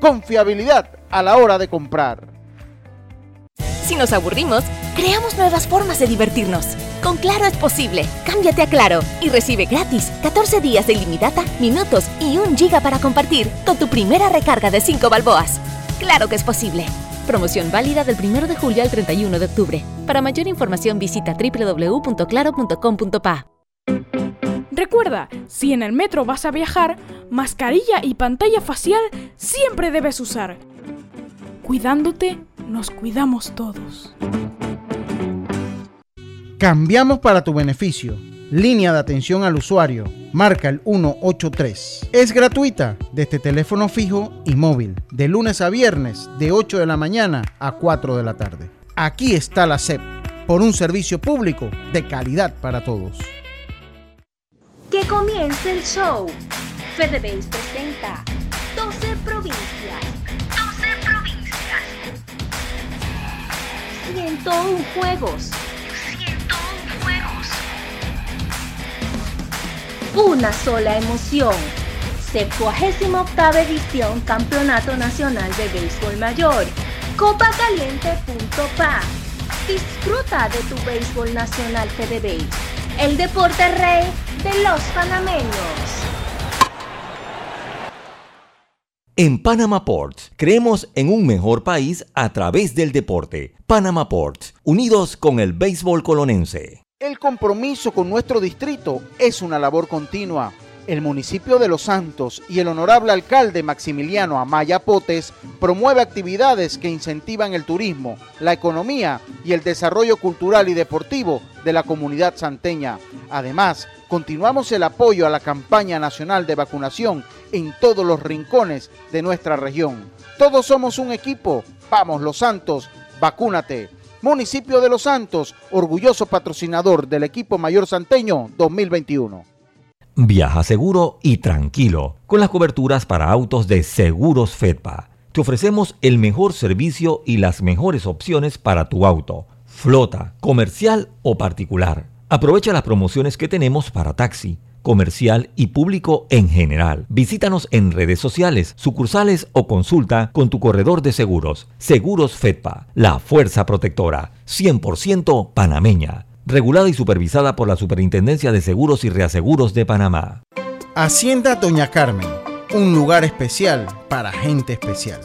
confiabilidad a la hora de comprar. Si nos aburrimos, creamos nuevas formas de divertirnos. Con Claro es posible. Cámbiate a Claro y recibe gratis 14 días de ilimitada, minutos y un giga para compartir con tu primera recarga de 5 balboas. Claro que es posible. Promoción válida del 1 de julio al 31 de octubre. Para mayor información visita www.claro.com.pa. Recuerda, si en el metro vas a viajar, mascarilla y pantalla facial siempre debes usar. Cuidándote, nos cuidamos todos. Cambiamos para tu beneficio. Línea de atención al usuario. Marca el 183. Es gratuita desde teléfono fijo y móvil. De lunes a viernes, de 8 de la mañana a 4 de la tarde. Aquí está la SEP. Por un servicio público de calidad para todos. Que comience el show. FedeBase presenta 12 provincias. 12 provincias. 101 juegos. 101 juegos. Una sola emoción. 78 edición Campeonato Nacional de Béisbol Mayor. Copacaliente.pa. Disfruta de tu béisbol nacional FedeBase. El deporte rey de los panameños. En Panama Ports creemos en un mejor país a través del deporte. Panama Ports, unidos con el béisbol colonense. El compromiso con nuestro distrito es una labor continua. El municipio de Los Santos y el honorable alcalde Maximiliano Amaya Potes promueve actividades que incentivan el turismo, la economía y el desarrollo cultural y deportivo de la comunidad santeña. Además, continuamos el apoyo a la campaña nacional de vacunación en todos los rincones de nuestra región. Todos somos un equipo. Vamos, Los Santos, vacúnate. Municipio de Los Santos, orgulloso patrocinador del equipo mayor santeño 2021. Viaja seguro y tranquilo con las coberturas para autos de Seguros Fedpa. Te ofrecemos el mejor servicio y las mejores opciones para tu auto, flota, comercial o particular. Aprovecha las promociones que tenemos para taxi, comercial y público en general. Visítanos en redes sociales, sucursales o consulta con tu corredor de seguros. Seguros Fedpa, la fuerza protectora, 100% panameña regulada y supervisada por la Superintendencia de Seguros y Reaseguros de Panamá. Hacienda Doña Carmen, un lugar especial para gente especial.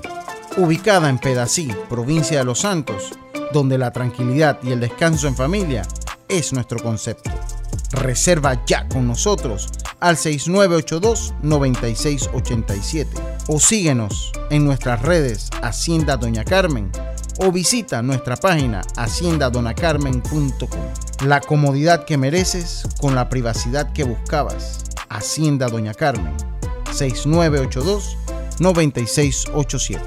Ubicada en Pedací, provincia de Los Santos, donde la tranquilidad y el descanso en familia es nuestro concepto. Reserva ya con nosotros al 6982-9687 o síguenos en nuestras redes Hacienda Doña Carmen o visita nuestra página haciendadonacarmen.com. La comodidad que mereces con la privacidad que buscabas. Hacienda Doña Carmen, 6982-9687.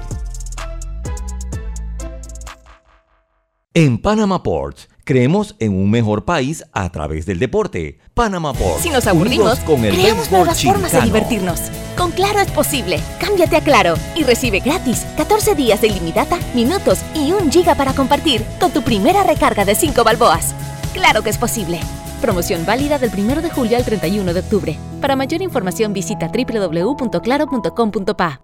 En Panama Ports creemos en un mejor país a través del deporte. Panama Ports. Si nos aburrimos, con el creamos nuevas formas de divertirnos. Con Claro es posible. Cámbiate a Claro y recibe gratis 14 días de ilimitada, minutos y un giga para compartir con tu primera recarga de 5 balboas. Claro que es posible. Promoción válida del 1 de julio al 31 de octubre. Para mayor información visita www.claro.com.pa.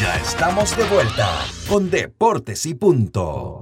Ya estamos de vuelta con Deportes y Punto.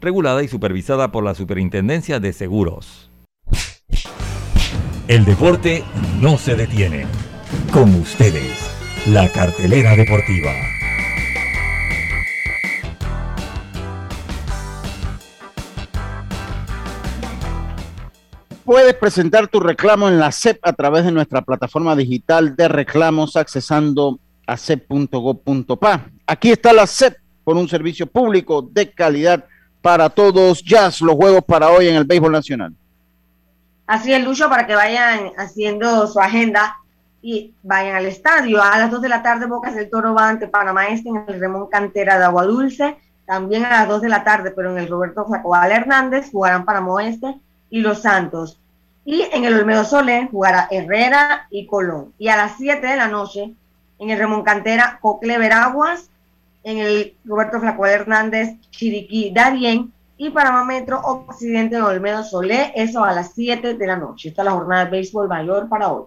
regulada y supervisada por la Superintendencia de Seguros. El deporte no se detiene. Con ustedes, la cartelera deportiva. Puedes presentar tu reclamo en la SEP a través de nuestra plataforma digital de reclamos accesando a cep.gov.pa. Aquí está la SEP con un servicio público de calidad para todos. Jazz, los juegos para hoy en el béisbol nacional. Así es, Lucho, para que vayan haciendo su agenda y vayan al estadio. A las 2 de la tarde, Bocas del Toro va ante Panamá Este en el Remón Cantera de Agua Dulce. También a las 2 de la tarde, pero en el Roberto Flacobal Hernández, jugarán Panamá Oeste y Los Santos. Y en el Olmedo Solé jugará Herrera y Colón. Y a las 7 de la noche, en el Remón Cantera, Cocle Veraguas. En el Roberto Flacobal Hernández, Chiriquí Darien y Panamá Metro Occidente de Olmedo Solé, eso a las 7 de la noche. Esta es la jornada de béisbol mayor para hoy.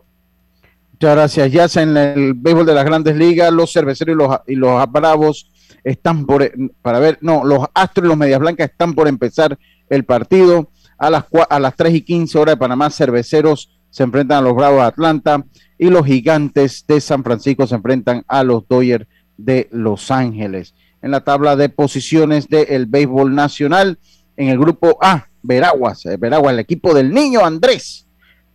Muchas gracias. Ya en el béisbol de las grandes ligas, los cerveceros y los, y los bravos están por, para ver, no, los astros y los medias blancas están por empezar el partido. A las, a las 3 y 15 horas de Panamá, cerveceros se enfrentan a los bravos de Atlanta y los gigantes de San Francisco se enfrentan a los Dodgers de Los Ángeles en la tabla de posiciones del béisbol nacional. En el grupo A, Veraguas, eh, Veraguas, el equipo del niño Andrés,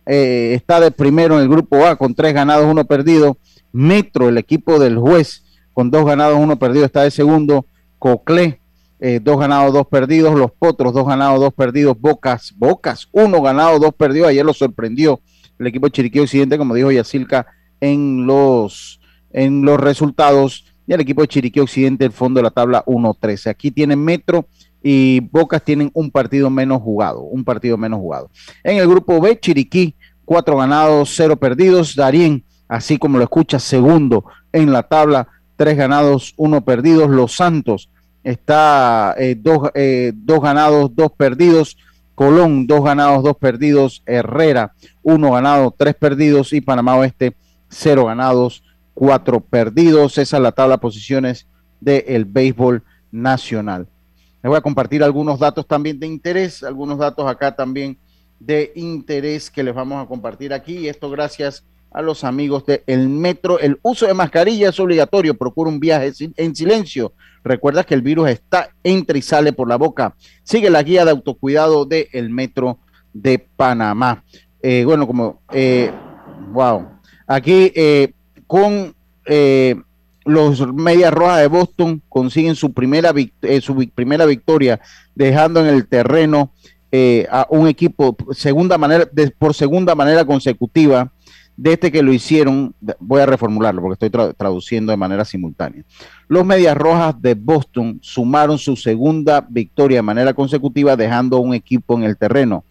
eh, está de primero en el grupo A con tres ganados, uno perdido. Metro, el equipo del juez, con dos ganados, uno perdido, está de segundo. Coclé, eh, dos ganados, dos perdidos. Los Potros, dos ganados, dos perdidos. Bocas, Bocas, uno ganado, dos perdidos. Ayer lo sorprendió el equipo de Chiriquí Occidente, como dijo Yacilca, en los, en los resultados y el equipo de Chiriquí Occidente, el fondo de la tabla 1-13. Aquí tienen Metro y Bocas tienen un partido menos jugado, un partido menos jugado. En el grupo B, Chiriquí, cuatro ganados, cero perdidos. Darien, así como lo escucha, segundo en la tabla, tres ganados, uno perdidos. Los Santos está eh, dos, eh, dos ganados, dos perdidos. Colón, dos ganados, dos perdidos. Herrera, uno ganado, tres perdidos. Y Panamá Oeste, cero ganados, cuatro perdidos. Esa es la tabla de posiciones del béisbol nacional. Les voy a compartir algunos datos también de interés, algunos datos acá también de interés que les vamos a compartir aquí. Y esto gracias a los amigos del el Metro. El uso de mascarilla es obligatorio. Procura un viaje en silencio. Recuerda que el virus está, entra y sale por la boca. Sigue la guía de autocuidado el Metro de Panamá. Eh, bueno, como, eh, wow. Aquí eh, con eh, los Medias Rojas de Boston consiguen su primera, eh, su primera victoria, dejando en el terreno eh, a un equipo segunda manera, por segunda manera consecutiva, desde este que lo hicieron, voy a reformularlo porque estoy traduciendo de manera simultánea. Los Medias Rojas de Boston sumaron su segunda victoria de manera consecutiva, dejando un equipo en el terreno.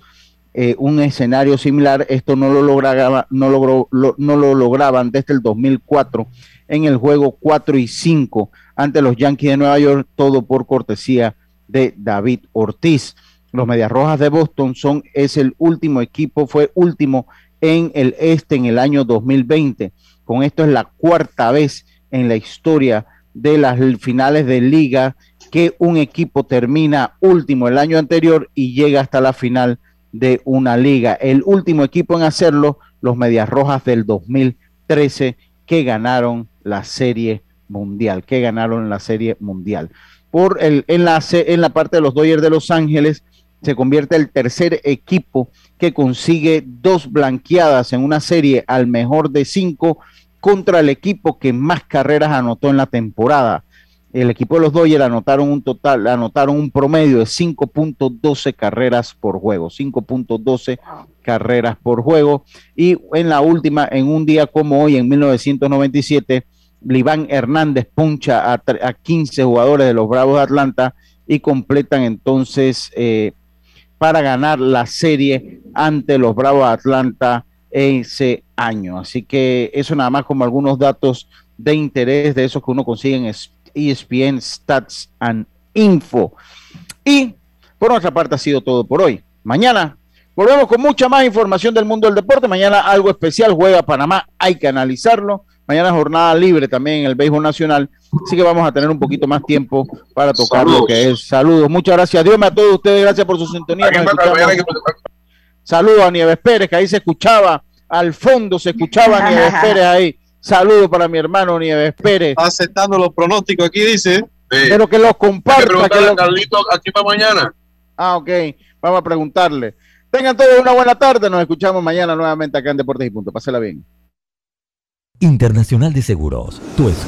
Un escenario similar, esto no lo, lograba, no, logró, no lo lograban desde el 2004 en el juego 4 y 5 ante los Yankees de Nueva York, todo por cortesía de David Ortiz. Los Medias Rojas de Boston son, es el último equipo, fue último en el este en el año 2020. Con esto es la cuarta vez en la historia de las finales de liga que un equipo termina último el año anterior y llega hasta la final de una liga. El último equipo en hacerlo, los Medias Rojas del 2013, que ganaron la Serie Mundial, que ganaron la Serie Mundial. Por el enlace en la parte de los Dodgers de Los Ángeles, se convierte el tercer equipo que consigue dos blanqueadas en una serie al mejor de cinco contra el equipo que más carreras anotó en la temporada. El equipo de los Dodgers anotaron un total, anotaron un promedio de 5.12 carreras por juego, 5.12 carreras por juego. Y en la última, en un día como hoy, en 1997, Liván Hernández puncha a, 15 jugadores de los Bravos de Atlanta y completan entonces eh, para ganar la serie ante los Bravos de Atlanta ese año. Así que eso nada más como algunos datos de interés de esos que uno consigue en ESPN Stats and Info. Y por nuestra parte ha sido todo por hoy. Mañana volvemos con mucha más información del mundo del deporte. Mañana algo especial, juega Panamá, hay que analizarlo. Mañana jornada libre también en el béisbol nacional, así que vamos a tener un poquito más tiempo para tocar lo que es. Saludos, muchas gracias. Dios a todos ustedes, gracias por su sintonía. Saludos a Nieves Pérez, que ahí se escuchaba, al fondo se escuchaba a Nieves [LAUGHS] Pérez ahí. Saludos para mi hermano Nieves Pérez. aceptando los pronósticos aquí, dice. Pero que los comparta. Que lo... Carlito aquí para mañana. Ah, ok. Vamos a preguntarle. Tengan todos una buena tarde. Nos escuchamos mañana nuevamente acá en Deportes y Punto. Pásela bien. Internacional de Seguros. Tu